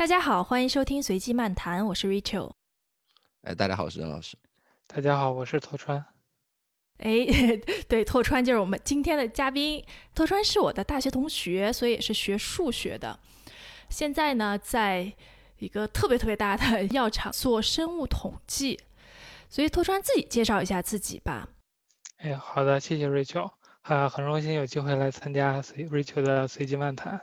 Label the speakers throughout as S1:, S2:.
S1: 大家好，欢迎收听随机漫谈，我是 Rachel。
S2: 哎，大家好，我是任老师。
S3: 大家好，我是拓川。
S1: 哎，对，拓川就是我们今天的嘉宾。拓川是我的大学同学，所以也是学数学的。现在呢，在一个特别特别大的 药厂做生物统计。所以拓川自己介绍一下自己吧。
S3: 哎，好的，谢谢 Rachel。啊，很荣幸有机会来参加 Rachel 的随机漫谈。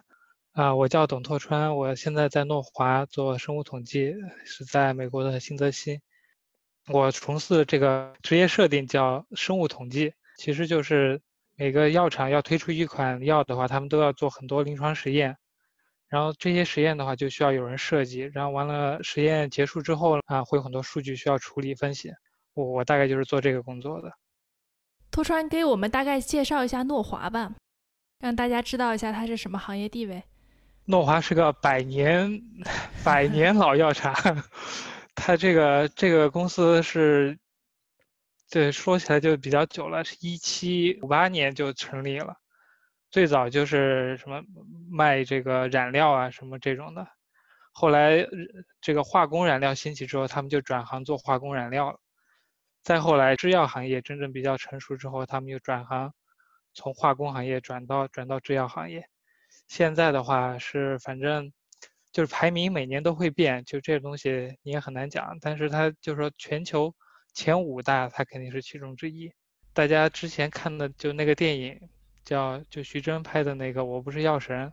S3: 啊，我叫董拓川，我现在在诺华做生物统计，是在美国的新泽西。我从事这个职业设定叫生物统计，其实就是每个药厂要推出一款药的话，他们都要做很多临床实验，然后这些实验的话就需要有人设计，然后完了实验结束之后啊，会有很多数据需要处理分析。我我大概就是做这个工作的。
S1: 拓川给我们大概介绍一下诺华吧，让大家知道一下它是什么行业地位。
S3: 诺华是个百年百年老药厂，它这个这个公司是，对说起来就比较久了，是一七五八年就成立了，最早就是什么卖这个染料啊什么这种的，后来这个化工染料兴起之后，他们就转行做化工染料了，再后来制药行业真正比较成熟之后，他们又转行从化工行业转到转到制药行业。现在的话是，反正就是排名每年都会变，就这个东西你也很难讲。但是它就是说全球前五大，它肯定是其中之一。大家之前看的就那个电影，叫就徐峥拍的那个《我不是药神》，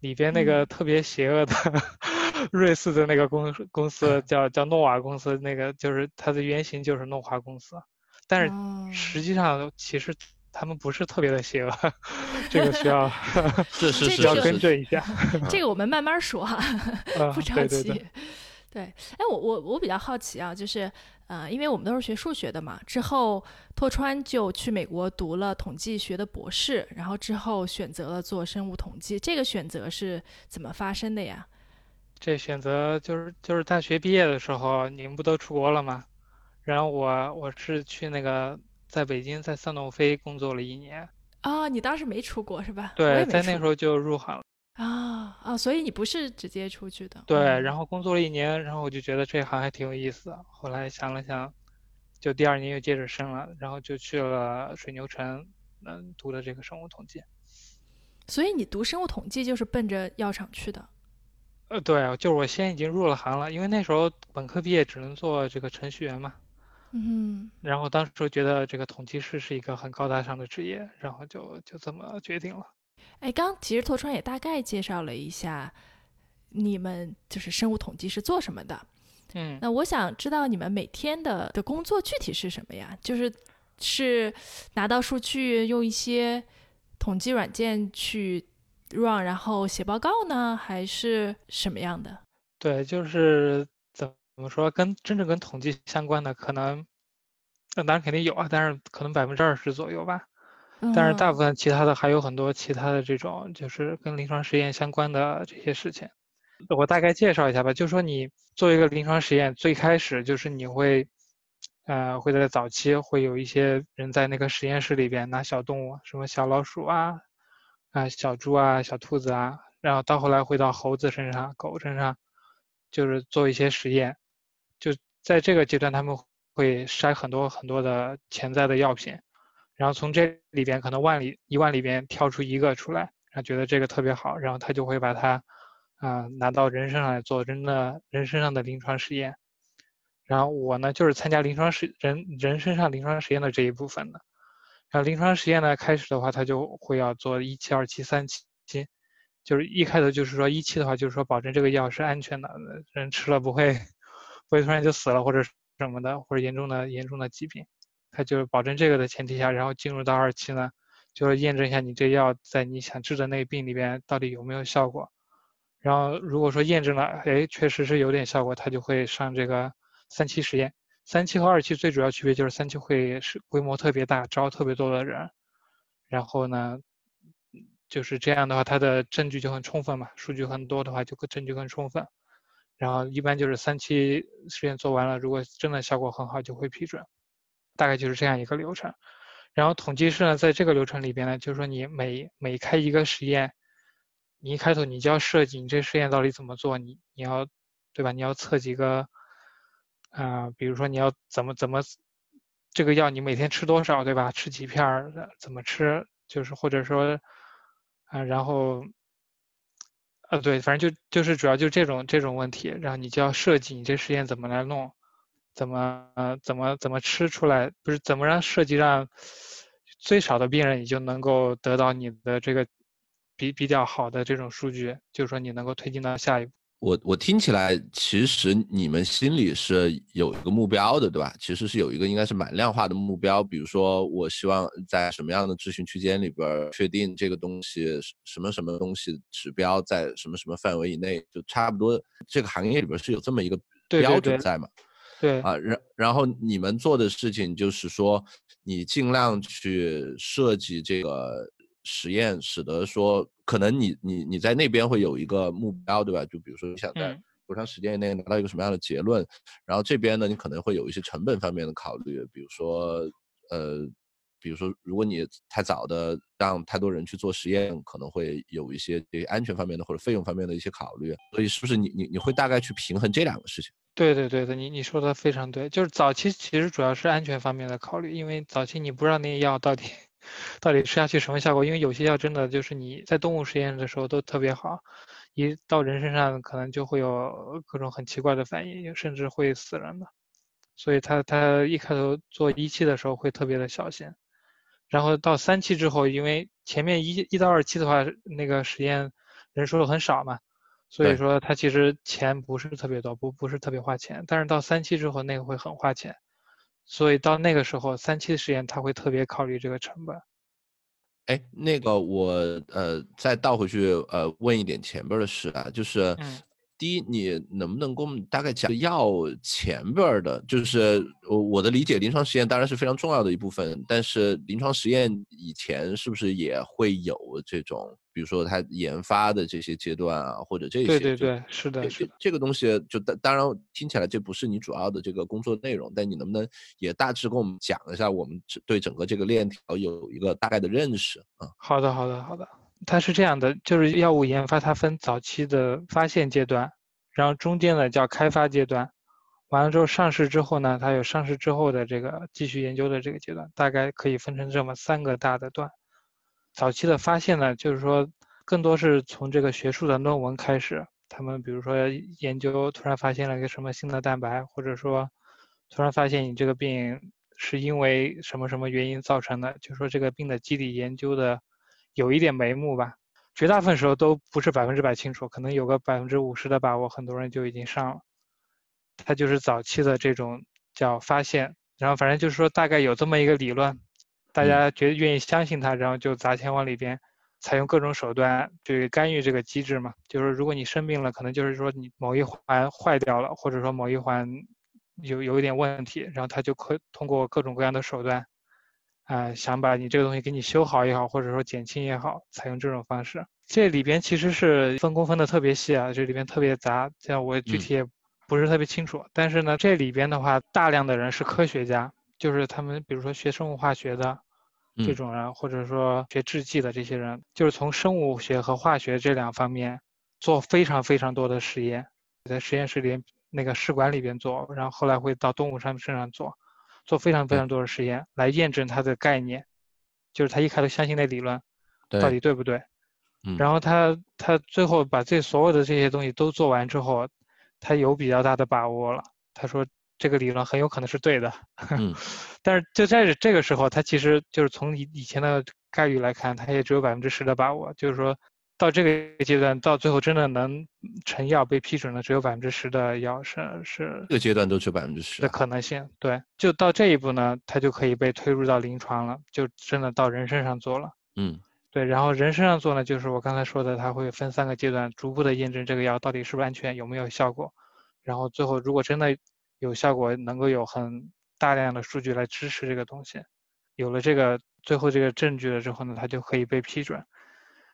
S3: 里边那个特别邪恶的 瑞士的那个公公司叫叫诺瓦公司，那个就是它的原型就是诺华公司，但是实际上其实。他们不是特别的邪恶，这个需要
S2: 是是
S3: 需要更正一下。
S1: 这个我们慢慢说哈，不着急。
S3: 对对
S1: 对，哎，我我我比较好奇啊，就是呃，因为我们都是学数学的嘛，之后拓川就去美国读了统计学的博士，然后之后选择了做生物统计，这个选择是怎么发生的呀？
S3: 这选择就是就是大学毕业的时候，你们不都出国了吗？然后我我是去那个。在北京，在赛诺菲工作了一年。
S1: 啊，你当时没出国是吧？
S3: 对，在那时候就入行了。
S1: 啊啊，所以你不是直接出去的。
S3: 对，然后工作了一年，然后我就觉得这行还挺有意思的。后来想了想，就第二年又接着升了，然后就去了水牛城，嗯，读的这个生物统计。
S1: 所以你读生物统计就是奔着药厂去的？
S3: 呃，对，就是我先已经入了行了，因为那时候本科毕业只能做这个程序员嘛。
S1: 嗯，
S3: 然后当时觉得这个统计师是一个很高大上的职业，然后就就这么决定了。
S1: 哎，刚其实拓川也大概介绍了一下，你们就是生物统计是做什么的。
S3: 嗯，
S1: 那我想知道你们每天的的工作具体是什么呀？就是是拿到数据用一些统计软件去 run，然后写报告呢，还是什么样的？
S3: 对，就是。怎么说？跟真正跟统计相关的，可能那当然肯定有啊，但是可能百分之二十左右吧。但是大部分其他的还有很多其他的这种，就是跟临床实验相关的这些事情。我大概介绍一下吧，就说你做一个临床实验，最开始就是你会，呃，会在早期会有一些人在那个实验室里边拿小动物，什么小老鼠啊，啊，小猪啊，小兔子啊，然后到后来会到猴子身上、狗身上，就是做一些实验。就在这个阶段，他们会筛很多很多的潜在的药品，然后从这里边可能万里一万里边挑出一个出来，然后觉得这个特别好，然后他就会把它啊拿到人身上来做人的人身上的临床实验。然后我呢就是参加临床实人人身上临床实验的这一部分的。然后临床实验呢开始的话，他就会要做一期、二期、三期，就是一开头就是说一期的话就是说保证这个药是安全的，人吃了不会。不会突然就死了或者什么的，或者严重的严重的疾病，他就是保证这个的前提下，然后进入到二期呢，就是验证一下你这药在你想治的那病里边到底有没有效果。然后如果说验证了，哎，确实是有点效果，他就会上这个三期实验。三期和二期最主要区别就是三期会是规模特别大，招特别多的人，然后呢，就是这样的话，它的证据就很充分嘛，数据很多的话就证据更充分。然后一般就是三期实验做完了，如果真的效果很好，就会批准，大概就是这样一个流程。然后统计师呢，在这个流程里边呢，就是说你每每开一个实验，你一开头你就要设计你这实验到底怎么做，你你要对吧？你要测几个，啊，比如说你要怎么怎么，这个药你每天吃多少，对吧？吃几片儿，怎么吃？就是或者说，啊，然后，呃，对，反正就就是主要就这种这种问题，然后你就要设计你这实验怎么来弄，怎么怎么怎么吃出来，不是怎么让设计让最少的病人你就能够得到你的这个比比较好的这种数据，就是说你能够推进到下一步。
S2: 我我听起来，其实你们心里是有一个目标的，对吧？其实是有一个应该是蛮量化的目标，比如说我希望在什么样的咨询区间里边确定这个东西什么什么东西指标在什么什么范围以内，就差不多这个行业里边是有这么一个标准在嘛？
S3: 对
S2: 啊，然然后你们做的事情就是说，你尽量去设计这个。实验使得说，可能你你你在那边会有一个目标，对吧？就比如说你想在多长时间内拿到一个什么样的结论，然后这边呢，你可能会有一些成本方面的考虑，比如说呃，比如说如果你太早的让太多人去做实验，可能会有一些对安全方面的或者费用方面的一些考虑，所以是不是你你你会大概去平衡这两个事情？
S3: 对对对的，你你说的非常对，就是早期其实主要是安全方面的考虑，因为早期你不知道那个药到底。到底吃下去什么效果？因为有些药真的就是你在动物实验的时候都特别好，一到人身上可能就会有各种很奇怪的反应，甚至会死人的。所以他他一开头做一期的时候会特别的小心，然后到三期之后，因为前面一一到二期的话，那个实验人数很少嘛，所以说他其实钱不是特别多，不不是特别花钱。但是到三期之后，那个会很花钱。所以到那个时候，三期的实验他会特别考虑这个成本。
S2: 哎，那个我呃再倒回去呃问一点前边的事啊，就是。第一，你能不能给我们大概讲药前边的？就是我我的理解，临床实验当然是非常重要的一部分，但是临床实验以前是不是也会有这种，比如说它研发的这些阶段啊，或者这些？
S3: 对对对，是的，是的
S2: 这个东西就当当然听起来这不是你主要的这个工作内容，但你能不能也大致跟我们讲一下，我们对整个这个链条有一个大概的认识啊？
S3: 好的，好的，好的。它是这样的，就是药物研发，它分早期的发现阶段，然后中间的叫开发阶段，完了之后上市之后呢，它有上市之后的这个继续研究的这个阶段，大概可以分成这么三个大的段。早期的发现呢，就是说更多是从这个学术的论文开始，他们比如说研究突然发现了一个什么新的蛋白，或者说突然发现你这个病是因为什么什么原因造成的，就说这个病的机理研究的。有一点眉目吧，绝大部分时候都不是百分之百清楚，可能有个百分之五十的把握，很多人就已经上了。它就是早期的这种叫发现，然后反正就是说大概有这么一个理论，大家觉得愿意相信他，然后就砸钱往里边，采用各种手段去干预这个机制嘛。就是如果你生病了，可能就是说你某一环坏掉了，或者说某一环有有一点问题，然后他就可通过各种各样的手段。啊，想把你这个东西给你修好也好，或者说减轻也好，采用这种方式。这里边其实是分工分的特别细啊，这里边特别杂，这样我具体也不是特别清楚。但是呢，这里边的话，大量的人是科学家，就是他们，比如说学生物化学的这种人，或者说学制剂的这些人，就是从生物学和化学这两方面做非常非常多的实验，在实验室里那个试管里边做，然后后来会到动物上身上做。做非常非常多的实验来验证他的概念，就是他一开始相信那理论，到底对不对？然后他他最后把这所有的这些东西都做完之后，他有比较大的把握了。他说这个理论很有可能是对的。但是就在这个时候，它其实就是从以以前的概率来看，它也只有百分之十的把握，就是说。到这个阶段，到最后真的能成药被批准的，只有百分之十的药是是。
S2: 这个阶段都只有百分之十
S3: 的可能性，对，就到这一步呢，它就可以被推入到临床了，就真的到人身上做了。
S2: 嗯，
S3: 对，然后人身上做呢，就是我刚才说的，它会分三个阶段，逐步的验证这个药到底是不是安全，有没有效果，然后最后如果真的有效果，能够有很大量的数据来支持这个东西，有了这个最后这个证据了之后呢，它就可以被批准。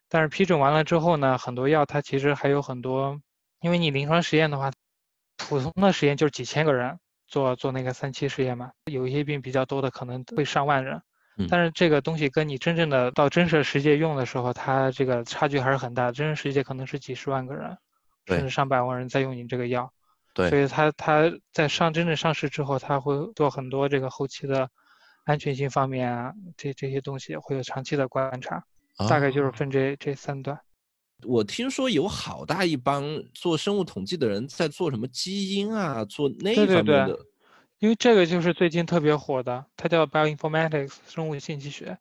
S3: 但是批准完了之后呢，很多药它其实还有很多，因为你临床实验的话，普通的实验就是几千个人做做那个三期实验嘛，有一些病比较多的可能会上万人，但是这个东西跟你真正的到真实世界用的时候，它这个差距还是很大。真实世界可能是几十万个人，甚至上百万人在用你这个药。
S2: 对，
S3: 所以它它在上真正上市之后，它会做很多这个后期的安全性方面啊，这这些东西会有长期的观察。大概就是分这这三段。
S2: 我听说有好大一帮做生物统计的人在做什么基因啊，做那方面
S3: 的。因为这个就是最近特别火的，它叫 bioinformatics 生物信息学。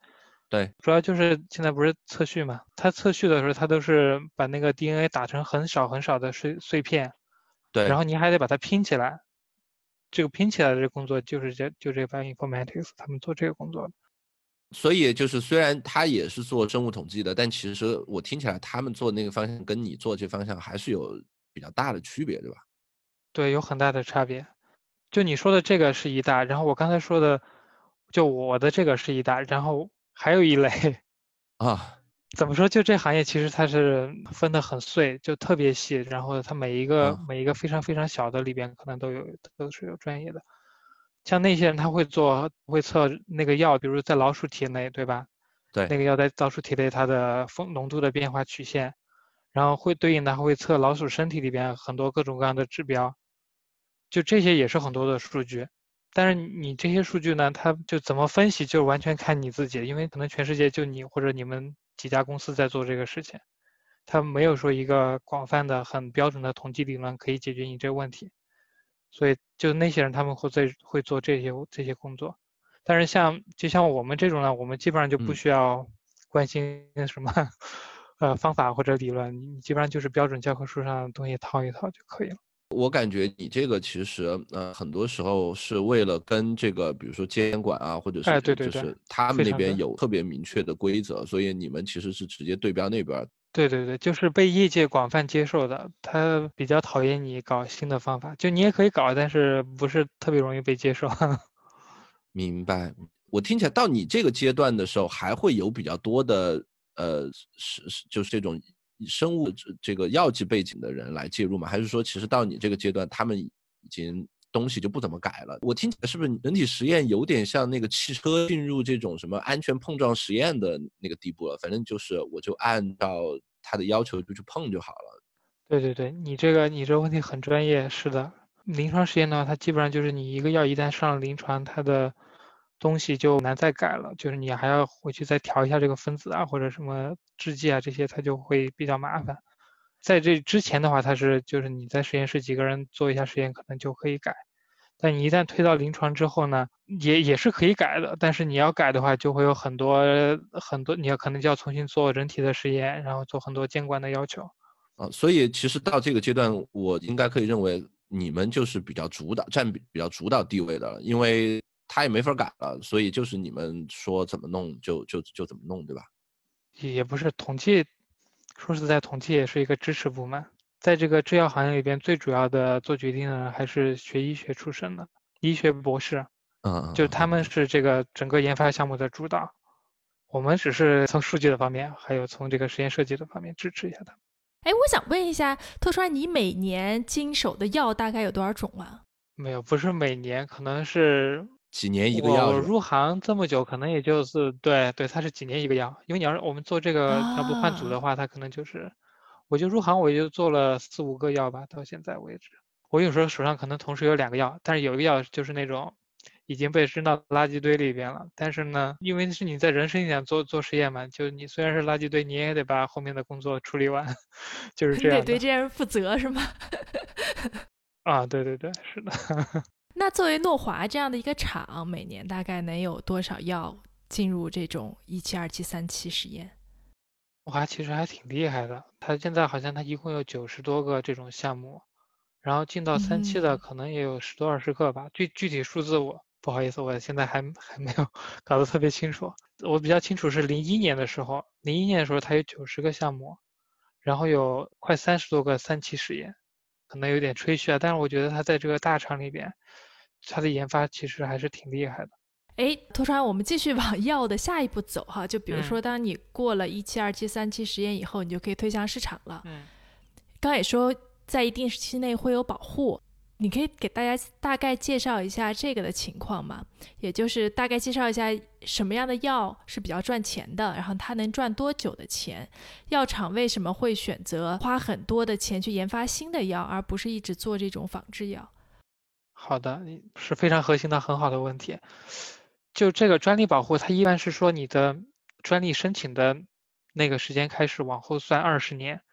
S2: 对，
S3: 主要就是现在不是测序嘛，它测序的时候，它都是把那个 DNA 打成很少很少的碎碎片。
S2: 对。
S3: 然后你还得把它拼起来，这个拼起来的这工作就是这就这 bioinformatics 他们做这个工作的。
S2: 所以就是，虽然他也是做生物统计的，但其实我听起来他们做那个方向跟你做这方向还是有比较大的区别，对吧？
S3: 对，有很大的差别。就你说的这个是一大，然后我刚才说的，就我的这个是一大，然后还有一类
S2: 啊。
S3: 怎么说？就这行业其实它是分得很碎，就特别细，然后它每一个每一个非常非常小的里边，可能都有都是有专业的。像那些人，他会做会测那个药，比如在老鼠体内，对吧？
S2: 对，
S3: 那个药在老鼠体内它的风浓度的变化曲线，然后会对应的还会测老鼠身体里边很多各种各样的指标，就这些也是很多的数据。但是你这些数据呢，它就怎么分析，就完全看你自己，因为可能全世界就你或者你们几家公司在做这个事情，它没有说一个广泛的、很标准的统计理论可以解决你这个问题。所以，就那些人，他们会在会做这些这些工作，但是像就像我们这种呢，我们基本上就不需要关心什么 呃方法或者理论，你基本上就是标准教科书上的东西套一套就可以了。
S2: 我感觉你这个其实呃很多时候是为了跟这个比如说监管啊，或者是就是他们那边有特别明确的规则，所以你们其实是直接对标那边。
S3: 对对对，就是被业界广泛接受的。他比较讨厌你搞新的方法，就你也可以搞，但是不是特别容易被接受。
S2: 明白。我听起来到你这个阶段的时候，还会有比较多的呃，是是就是这种生物这这个药剂背景的人来介入吗？还是说其实到你这个阶段，他们已经东西就不怎么改了？我听起来是不是人体实验有点像那个汽车进入这种什么安全碰撞实验的那个地步了？反正就是我就按照。他的要求就去碰就好了。
S3: 对对对，你这个你这个问题很专业。是的，临床实验的话，它基本上就是你一个药一旦上了临床，它的东西就难再改了。就是你还要回去再调一下这个分子啊，或者什么制剂啊这些，它就会比较麻烦。在这之前的话，它是就是你在实验室几个人做一下实验，可能就可以改。但你一旦推到临床之后呢，也也是可以改的。但是你要改的话，就会有很多很多，你要可能就要重新做人体的实验，然后做很多监管的要求。
S2: 啊，所以其实到这个阶段，我应该可以认为你们就是比较主导、占比比较主导地位的，因为他也没法改了，所以就是你们说怎么弄就就就怎么弄，对吧？
S3: 也不是统计，说实在，统计也是一个支持部门。在这个制药行业里边，最主要的做决定的还是学医学出身的医学博士，
S2: 嗯，
S3: 就他们是这个整个研发项目的主导，我们只是从数据的方面，还有从这个实验设计的方面支持一下他们。
S1: 哎，我想问一下，特川，你每年经手的药大概有多少种啊？
S3: 没有，不是每年，可能是
S2: 几年一个药。
S3: 我入行这么久，可能也就是对对，它是几年一个药，因为你要是我们做这个要不换组的话，它可能就是。我就入行，我就做了四五个药吧，到现在为止。我有时候手上可能同时有两个药，但是有一个药就是那种已经被扔到垃圾堆里边了。但是呢，因为是你在人身上做做实验嘛，就你虽然是垃圾堆，你也得把后面的工作处理完，就是这样。
S1: 你得对这些人负责是吗？
S3: 啊，对对对，是的。
S1: 那作为诺华这样的一个厂，每年大概能有多少药进入这种一期、二期、三期实验？
S3: 诺华其实还挺厉害的，它现在好像它一共有九十多个这种项目，然后进到三期的可能也有十多二十个吧。具具体数字我不好意思，我现在还还没有搞得特别清楚。我比较清楚是零一年的时候，零一年的时候它有九十个项目，然后有快三十多个三期实验，可能有点吹嘘啊，但是我觉得它在这个大厂里边，他的研发其实还是挺厉害的。
S1: 哎，托川，我们继续往 药的下一步走哈。就比如说，当你过了一期、二期、三期实验以后，你就可以推向市场了。
S3: 嗯。
S1: 刚也说，在一定时期内会有保护，你可以给大家大概介绍一下这个的情况吗？也就是大概介绍一下什么样的药是比较赚钱的，然后它能赚多久的钱？药厂为什么会选择花很多的钱去研发新的药，而不是一直做这种仿制药？
S3: 好的，是非常核心的很好的问题。就这个专利保护，它一般是说你的专利申请的那个时间开始往后算二十年。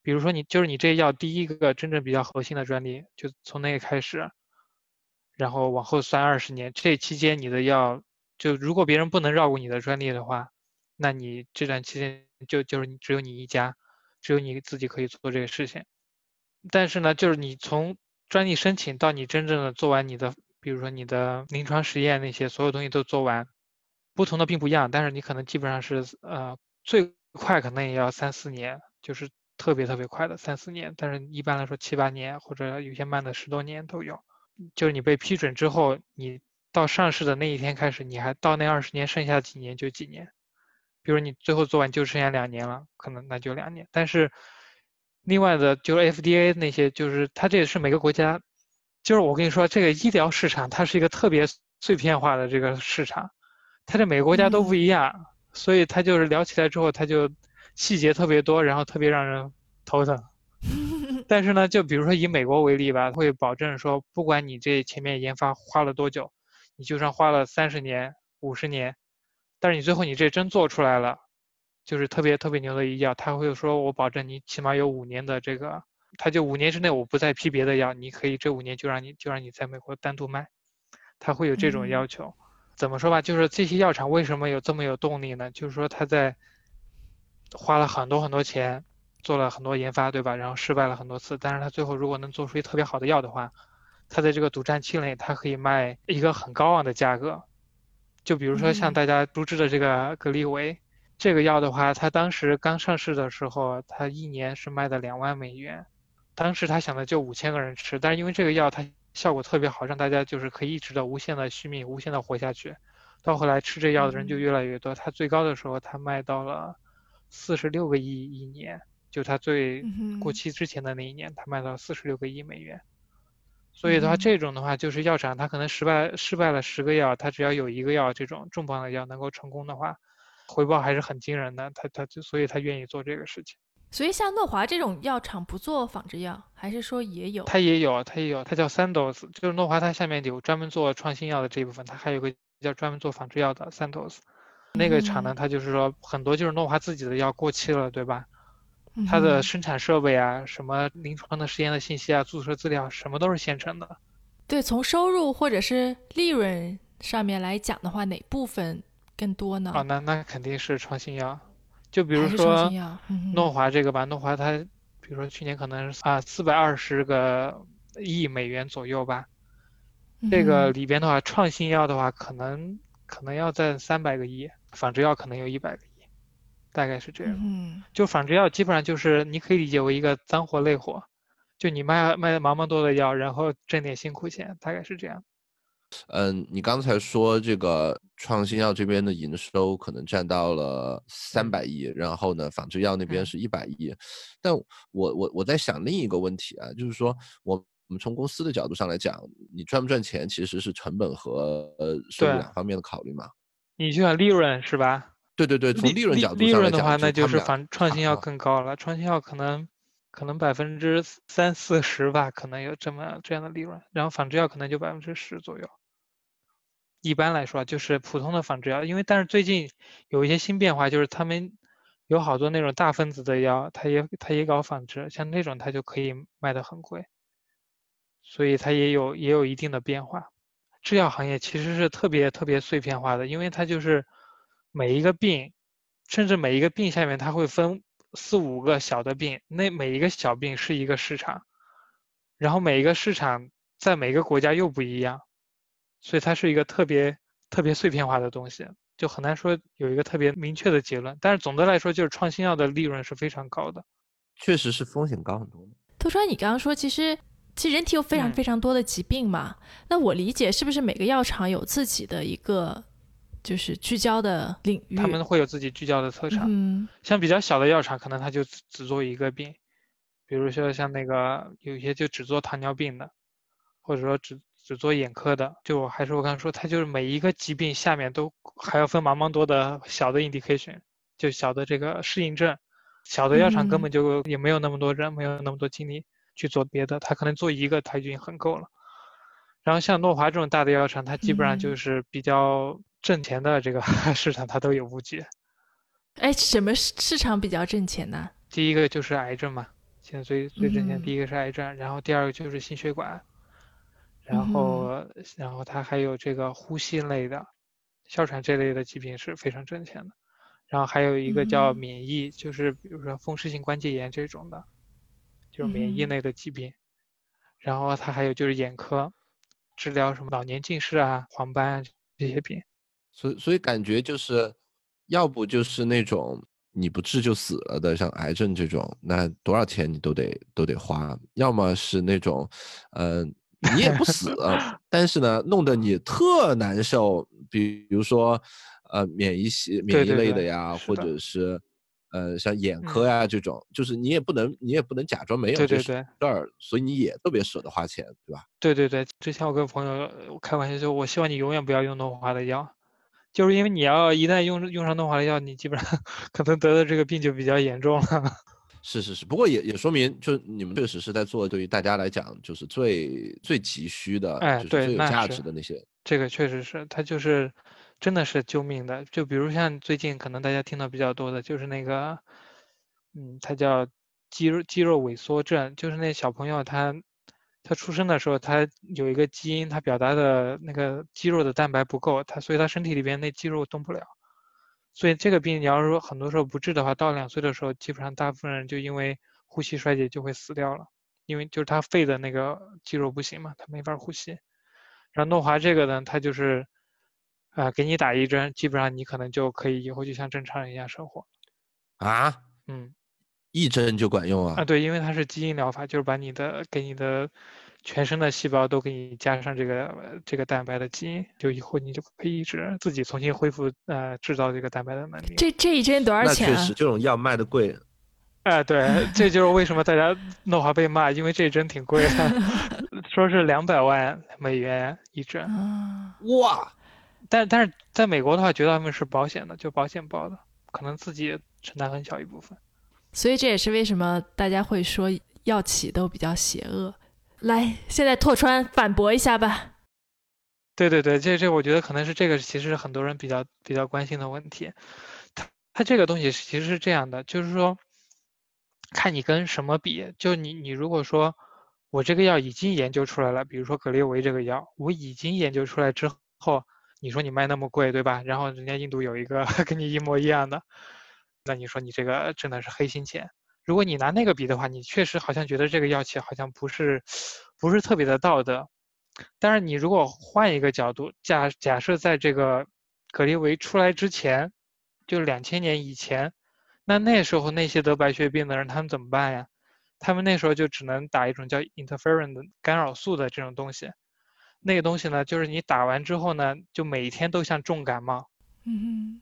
S3: 比如说你就是你这药第一个真正比较核心的专利，就从那个开始，然后往后算二十年。这期间你的药就如果别人不能绕过你的专利的话，那你这段期间就就是你只有你一家，只有你自己可以做这个事情。但是呢，就是你从专利申请到你真正的做完你的，比如说你的临床实验那些所有东西都做完，不同的并不一样，但是你可能基本上是呃最快可能也要三四年，就是。特别特别快的三四年，但是一般来说七八年或者有些慢的十多年都有。就是你被批准之后，你到上市的那一天开始，你还到那二十年剩下几年就几年。比如你最后做完就剩下两年了，可能那就两年。但是另外的就是 FDA 那些，就是它这也是每个国家，就是我跟你说，这个医疗市场它是一个特别碎片化的这个市场，它这每个国家都不一样，所以它就是聊起来之后，它就。细节特别多，然后特别让人头疼。但是呢，就比如说以美国为例吧，会保证说，不管你这前面研发花了多久，你就算花了三十年、五十年，但是你最后你这真做出来了，就是特别特别牛的医药，他会说我保证你起码有五年的这个，他就五年之内我不再批别的药，你可以这五年就让你就让你在美国单独卖，他会有这种要求。怎么说吧，就是这些药厂为什么有这么有动力呢？就是说他在。花了很多很多钱，做了很多研发，对吧？然后失败了很多次，但是他最后如果能做出一特别好的药的话，他在这个独占期内，他可以卖一个很高昂的价格。就比如说像大家熟知的这个格利维，这个药的话，它当时刚上市的时候，它一年是卖的两万美元。当时他想的就五千个人吃，但是因为这个药它效果特别好，让大家就是可以一直的无限的续命，无限的活下去。到后来吃这药的人就越来越多，它最高的时候它卖到了。四十六个亿一年，就它最过期之前的那一年，它卖到四十六个亿美元。所以的话，这种的话，就是药厂它可能失败失败了十个药，它只要有一个药这种重磅的药能够成功的话，回报还是很惊人的。他他就所以他愿意做这个事情。
S1: 所以像诺华这种药厂不做仿制药，还是说也有？
S3: 它也有，它也有，它叫 Sandoz，就是诺华它下面有专门做创新药的这一部分，它还有个叫专门做仿制药的 Sandoz。那个厂呢，它就是说很多就是诺华自己的药过期了，对吧？它的生产设备啊，什么临床的实验的信息啊，注册资料，什么都是现成的。
S1: 对，从收入或者是利润上面来讲的话，哪部分更多呢？
S3: 啊，那那肯定是创新药。就比如说诺华这个吧，诺华它，比如说去年可能啊四百二十个亿美元左右吧。这个里边的话，创新药的话，可能可能要在三百个亿。仿制药可能有一百个亿，大概是这样。
S1: 嗯，
S3: 就仿制药基本上就是你可以理解为一个脏活累活，就你卖卖忙忙多的药，然后挣点辛苦钱，大概是这样。
S2: 嗯，你刚才说这个创新药这边的营收可能占到了三百亿，然后呢，仿制药那边是一百亿。但我我我在想另一个问题啊，就是说我我们从公司的角度上来讲，你赚不赚钱其实是成本和呃收入两方面的考虑嘛。
S3: 你就想利润是吧？
S2: 对对对，从利润角度
S3: 利润的话，
S2: 那
S3: 就是反创新药更高了。创新药可能可能百分之三四十吧，可能有这么这样的利润。然后仿制药可能就百分之十左右。一般来说，就是普通的仿制药，因为但是最近有一些新变化，就是他们有好多那种大分子的药，它也它也搞仿制，像那种它就可以卖的很贵，所以它也有也有一定的变化。制药行业其实是特别特别碎片化的，因为它就是每一个病，甚至每一个病下面它会分四五个小的病，那每一个小病是一个市场，然后每一个市场在每个国家又不一样，所以它是一个特别特别碎片化的东西，就很难说有一个特别明确的结论。但是总的来说，就是创新药的利润是非常高的，
S2: 确实是风险高很多。
S1: 托川，你刚刚说其实。其实人体有非常非常多的疾病嘛，那我理解是不是每个药厂有自己的一个就是聚焦的领域？
S3: 他们会有自己聚焦的特长。
S1: 嗯，
S3: 像比较小的药厂，可能他就只做一个病，比如说像那个有些就只做糖尿病的，或者说只只做眼科的，就还是我刚才说，它就是每一个疾病下面都还要分茫茫多的小的 indication，就小的这个适应症，小的药厂根本就也没有那么多人，没有那么多精力去做别的，他可能做一个他已经很够了。然后像诺华这种大的药厂，它基本上就是比较挣钱的这个 市场，它都有布局。
S1: 哎，什么市场比较挣钱呢？
S3: 第一个就是癌症嘛，现在最最挣钱。第一个是癌症，然后第二个就是心血管。然后，然后它还有这个呼吸类的、哮喘这类的疾病是非常挣钱的。然后还有一个叫免疫，就是比如说风湿性关节炎这种的，就是免疫类的疾病。然后它还有就是眼科，治疗什么老年近视啊、黄斑啊这些病。
S2: 所以，所以感觉就是要不就是那种你不治就死了的，像癌症这种，那多少钱你都得都得花；要么是那种，嗯。你也不死，但是呢，弄得你特难受。比如说，呃，免疫系、免疫类的呀，或者是，呃，像眼科呀这种，就是你也不能，你也不能假装没有这事儿，所以你也特别舍得花钱，对吧？
S3: 对对对，之前我跟朋友开玩笑，说我希望你永远不要用诺华的药，就是因为你要一旦用用上诺华的药，你基本上 可能得的这个病就比较严重了。
S2: 是是是，不过也也说明，就你们确实是在做对于大家来讲就是最最急需的，
S3: 哎，
S2: 对，最有价值的那些。
S3: 这个确实是，它就是真的是救命的。就比如像最近可能大家听到比较多的，就是那个，嗯，它叫肌肉肌肉萎缩症，就是那小朋友他他出生的时候他有一个基因，他表达的那个肌肉的蛋白不够，他所以他身体里边那肌肉动不了。所以这个病，你要是说很多时候不治的话，到两岁的时候，基本上大部分人就因为呼吸衰竭就会死掉了，因为就是他肺的那个肌肉不行嘛，他没法呼吸。然后诺华这个呢，他就是，啊，给你打一针，基本上你可能就可以以后就像正常人一样生活。
S2: 啊？
S3: 嗯，
S2: 一针就管用啊？
S3: 啊，对，因为它是基因疗法，就是把你的给你的。全身的细胞都给你加上这个这个蛋白的基因，就以后你就可以一直自己重新恢复呃制造这个蛋白的能力。
S1: 这这一针多少钱？
S2: 那确实，这种药卖的贵。
S3: 哎，对，这就是为什么大家诺华被骂，因为这一针挺贵的，说是两百万美元一针。
S2: 哇！
S3: 但但是在美国的话，绝大部分是保险的，就保险包的，可能自己承担很小一部分。
S1: 所以这也是为什么大家会说药企都比较邪恶。来，现在拓川反驳一下吧。
S3: 对对对，这这我觉得可能是这个，其实是很多人比较比较关心的问题。它它这个东西其实是这样的，就是说，看你跟什么比。就你你如果说我这个药已经研究出来了，比如说格列维这个药，我已经研究出来之后，你说你卖那么贵，对吧？然后人家印度有一个 跟你一模一样的，那你说你这个真的是黑心钱。如果你拿那个比的话，你确实好像觉得这个药企好像不是，不是特别的道德。但是你如果换一个角度，假假设在这个格列维出来之前，就两千年以前，那那时候那些得白血病的人他们怎么办呀？他们那时候就只能打一种叫 interferon 的干扰素的这种东西。那个东西呢，就是你打完之后呢，就每天都像重感冒。
S1: 嗯。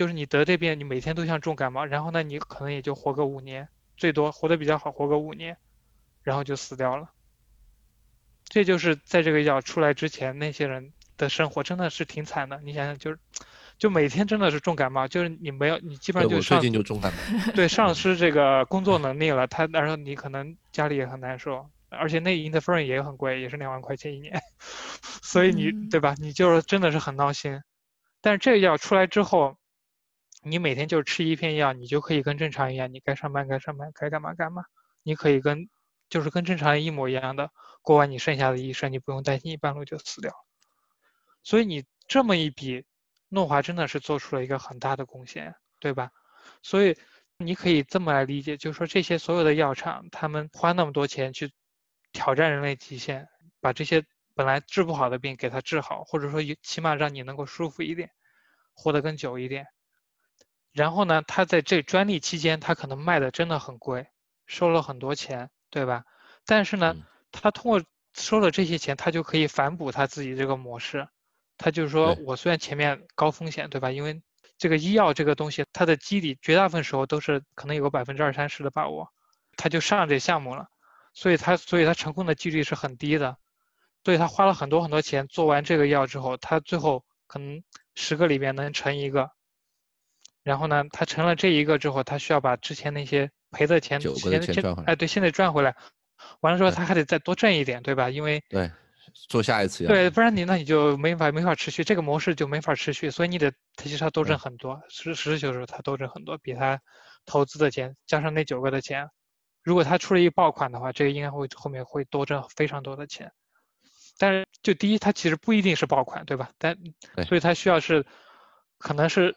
S3: 就是你得这病，你每天都像重感冒，然后呢，你可能也就活个五年，最多活得比较好，活个五年，然后就死掉了。这就是在这个药出来之前，那些人的生活真的是挺惨的。你想想，就是，就每天真的是重感冒，就是你没有，你基本上就
S2: 最近就重感冒，
S3: 对，丧失这个 工作能力了。他，然后你可能家里也很难受，而且那 interferon 也很贵，也是两万块钱一年，所以你对吧？你就是真的是很闹心。但是这个药出来之后，你每天就吃一片药，你就可以跟正常一样，你该上班该上班，该干嘛干嘛，你可以跟就是跟正常人一模一样的过完你剩下的一生，你不用担心你半路就死掉。所以你这么一比，诺华真的是做出了一个很大的贡献，对吧？所以你可以这么来理解，就是说这些所有的药厂，他们花那么多钱去挑战人类极限，把这些本来治不好的病给它治好，或者说起码让你能够舒服一点，活得更久一点。然后呢，他在这专利期间，他可能卖的真的很贵，收了很多钱，对吧？但是呢，他通过收了这些钱，他就可以反哺他自己这个模式。他就是说我虽然前面高风险，对吧？因为这个医药这个东西，它的基底绝大部分时候都是可能有个百分之二三十的把握，他就上这项目了，所以他所以他成功的几率是很低的。所以他花了很多很多钱做完这个药之后，他最后可能十个里面能成一个。然后呢，他成了这一个之后，他需要把之前那些赔的钱，
S2: 九个钱赚回来。
S3: 哎，对，现在赚回来，完了之后他还得再多挣一点，对吧？因为
S2: 对，做下一次
S3: 对，不然你那你就没法没法持续，这个模式就没法持续。所以你得他其实他多挣很多，实实事求是他多挣很多，比他投资的钱加上那九个的钱，如果他出了一爆款的话，这个应该会后面会多挣非常多的钱。但是就第一，他其实不一定是爆款，对吧？但所以他需要是可能是。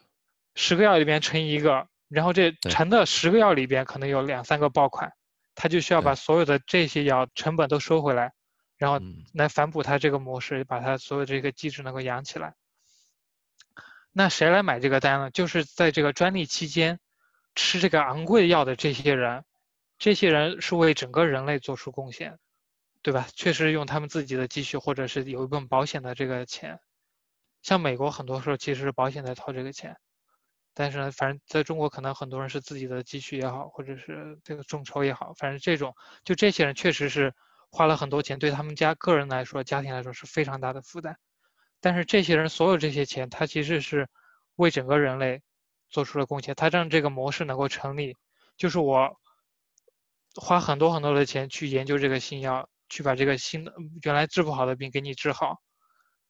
S3: 十个药里边成一个，然后这乘的十个药里边可能有两三个爆款，他就需要把所有的这些药成本都收回来，然后来反哺他这个模式，把他所有这个机制能够养起来。那谁来买这个单呢？就是在这个专利期间吃这个昂贵药的这些人，这些人是为整个人类做出贡献，对吧？确实用他们自己的积蓄，或者是有一部分保险的这个钱。像美国很多时候其实是保险在掏这个钱。但是呢，反正在中国可能很多人是自己的积蓄也好，或者是这个众筹也好，反正这种就这些人确实是花了很多钱，对他们家个人来说、家庭来说是非常大的负担。但是这些人所有这些钱，他其实是为整个人类做出了贡献。他让这个模式能够成立，就是我花很多很多的钱去研究这个新药，去把这个新的原来治不好的病给你治好，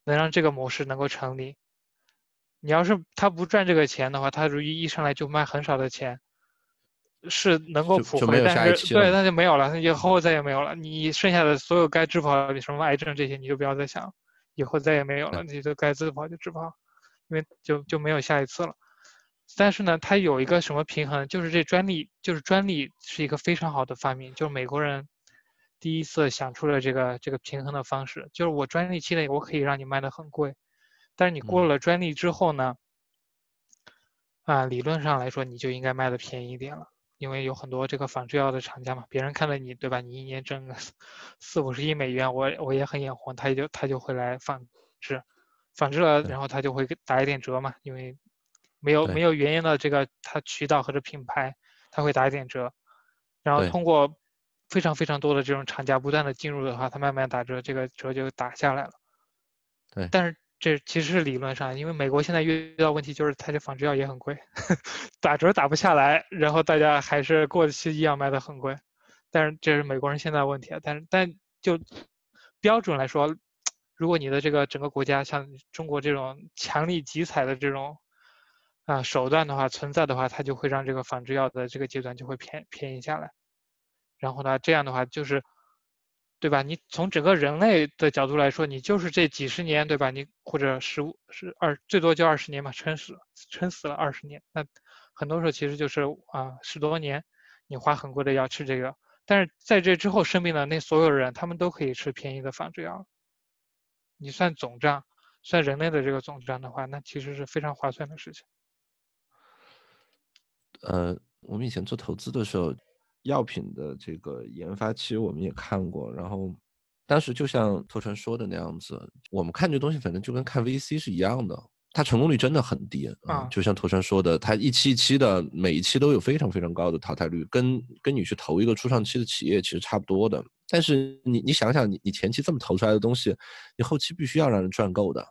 S3: 能让这个模式能够成立。你要是他不赚这个钱的话，他如一一上来就卖很少的钱，是能够普惠，但是对那就没有了，以后再也没有了。你剩下的所有该治不好的什么癌症这些，你就不要再想，以后再也没有了。你就该治不好就治不好，因为就就没有下一次了。但是呢，它有一个什么平衡，就是这专利，就是专利是一个非常好的发明，就是美国人第一次想出了这个这个平衡的方式，就是我专利期内我可以让你卖的很贵。但是你过了专利之后呢？啊，理论上来说你就应该卖的便宜一点了，因为有很多这个仿制药的厂家嘛，别人看到你对吧？你一年挣个四五十亿美元，我我也很眼红，他也就他就会来仿制，仿制了，然后他就会打一点折嘛，因为没有没有原因的这个他渠道或者品牌，他会打一点折，然后通过非常非常多的这种厂家不断的进入的话，他慢慢打折，这个折就打下来了。
S2: 对，
S3: 但是。这其实是理论上，因为美国现在遇到问题就是它的仿制药也很贵，打折打不下来，然后大家还是过期医药卖的很贵，但是这是美国人现在问题啊。但是但就标准来说，如果你的这个整个国家像中国这种强力集采的这种啊手段的话存在的话，它就会让这个仿制药的这个阶段就会便便宜下来，然后呢这样的话就是。对吧？你从整个人类的角度来说，你就是这几十年，对吧？你或者十五、十二，最多就二十年嘛，撑死了撑死了二十年。那很多时候其实就是啊，十多年，你花很贵的药吃这个，但是在这之后生病的那所有人，他们都可以吃便宜的仿制药。你算总账，算人类的这个总账的话，那其实是非常划算的事情。
S2: 呃，我们以前做投资的时候。药品的这个研发期我们也看过，然后当时就像托川说的那样子，我们看这东西反正就跟看 VC 是一样的，它成功率真的很低啊。就像托川说的，它一期一期的，每一期都有非常非常高的淘汰率，跟跟你去投一个初创期的企业其实差不多的。但是你你想想，你你前期这么投出来的东西，你后期必须要让人赚够的。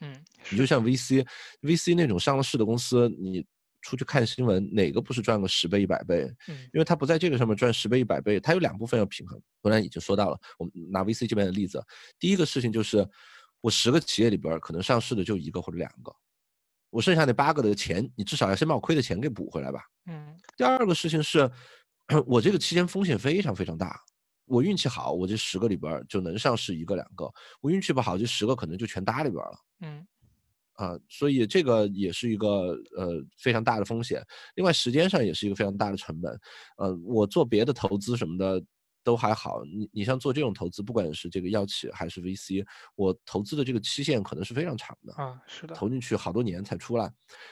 S3: 嗯，
S2: 你就像 VC，VC 那种上了市的公司，你。出去看新闻，哪个不是赚个十倍一百倍？
S3: 嗯，
S2: 因为他不在这个上面赚十倍一百倍，他有两部分要平衡。刚才已经说到了，我们拿 VC 这边的例子，第一个事情就是，我十个企业里边可能上市的就一个或者两个，我剩下那八个的钱，你至少要先把我亏的钱给补回来吧。
S3: 嗯，
S2: 第二个事情是，我这个期间风险非常非常大，我运气好，我这十个里边就能上市一个两个；我运气不好，这十个可能就全搭里边了。
S3: 嗯。
S2: 啊，所以这个也是一个呃非常大的风险，另外时间上也是一个非常大的成本。呃，我做别的投资什么的都还好，你你像做这种投资，不管是这个药企还是 VC，我投资的这个期限可能是非常长的
S3: 啊，是的，
S2: 投进去好多年才出来，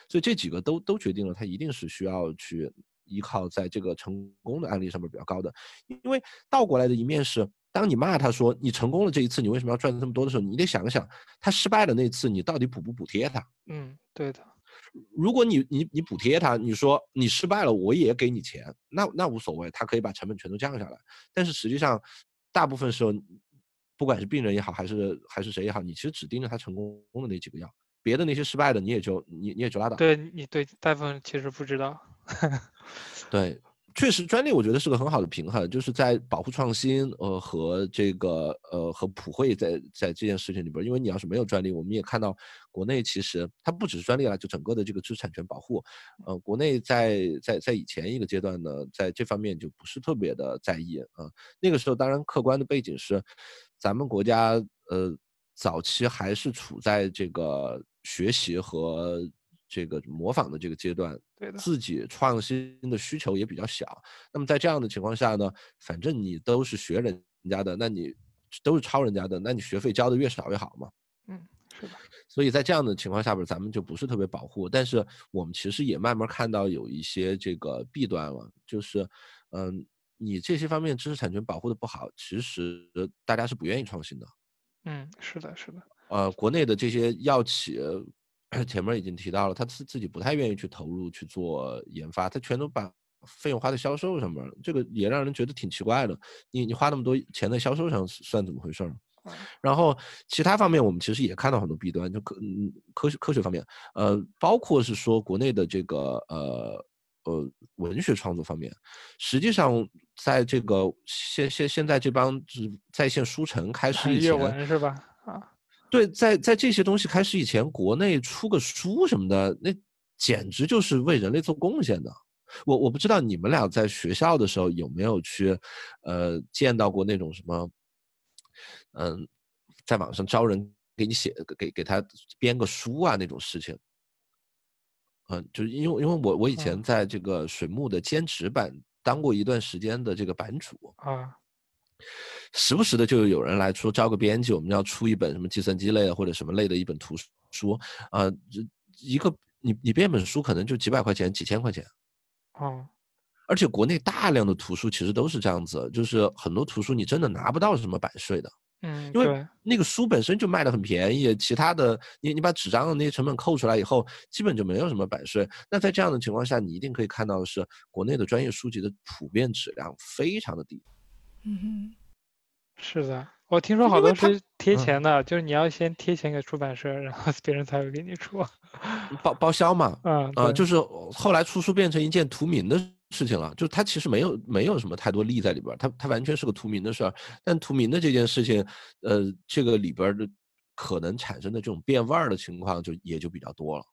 S2: 所以这几个都都决定了它一定是需要去依靠在这个成功的案例上面比较高的，因为倒过来的一面是。当你骂他说你成功了这一次，你为什么要赚这么多的时候，你得想想他失败的那次，你到底补不补贴他？
S3: 嗯，对的。
S2: 如果你你你补贴他，你说你失败了，我也给你钱，那那无所谓，他可以把成本全都降下来。但是实际上，大部分时候不管是病人也好，还是还是谁也好，你其实只盯着他成功的那几个药，别的那些失败的你也就你你也就拉倒。
S3: 对你对大部分其实不知道。
S2: 对。确实，专利我觉得是个很好的平衡，就是在保护创新，呃和这个呃和普惠在在这件事情里边，因为你要是没有专利，我们也看到国内其实它不只是专利了，就整个的这个知识产权保护，呃国内在在在以前一个阶段呢，在这方面就不是特别的在意啊。那个时候当然客观的背景是，咱们国家呃早期还是处在这个学习和。这个模仿的这个阶段，
S3: 对的，
S2: 自己创新的需求也比较小。那么在这样的情况下呢，反正你都是学人家的，那你都是抄人家的，那你学费交的越少越好嘛。
S3: 嗯，是的。
S2: 所以在这样的情况下边，咱们就不是特别保护。但是我们其实也慢慢看到有一些这个弊端了，就是，嗯，你这些方面知识产权保护的不好，其实大家是不愿意创新的。
S3: 嗯，是的，是的。
S2: 呃，国内的这些药企。前面已经提到了，他自自己不太愿意去投入去做研发，他全都把费用花在销售上面，这个也让人觉得挺奇怪的。你你花那么多钱在销售上，算怎么回事？然后其他方面，我们其实也看到很多弊端，就科科学科学方面，呃，包括是说国内的这个呃呃文学创作方面，实际上在这个现现现在这帮在线书城开始以前
S3: 是吧？啊。
S2: 对，在在这些东西开始以前，国内出个书什么的，那简直就是为人类做贡献的。我我不知道你们俩在学校的时候有没有去，呃，见到过那种什么，嗯，在网上招人给你写给给他编个书啊那种事情。嗯，就是因为因为我我以前在这个水木的兼职版当过一段时间的这个版主
S3: 啊。
S2: 时不时的就有人来说招个编辑，我们要出一本什么计算机类的或者什么类的一本图书啊，这一个你你编本书可能就几百块钱几千块钱，
S3: 哦，
S2: 而且国内大量的图书其实都是这样子，就是很多图书你真的拿不到什么版税的，
S3: 嗯，
S2: 因为那个书本身就卖的很便宜，其他的你你把纸张的那些成本扣出来以后，基本就没有什么版税。那在这样的情况下，你一定可以看到的是国内的专业书籍的普遍质量非常的低。
S1: 嗯哼，
S3: 是的，我听说好多是贴钱的，就是你要先贴钱给出版社，然后别人才会给你出，
S2: 报报销嘛。
S3: 嗯
S2: 啊，就是后来出书变成一件图名的事情了，就它其实没有没有什么太多利在里边，它它完全是个图名的事儿。但图名的这件事情，呃，这个里边的可能产生的这种变味儿的情况就也就比较多了。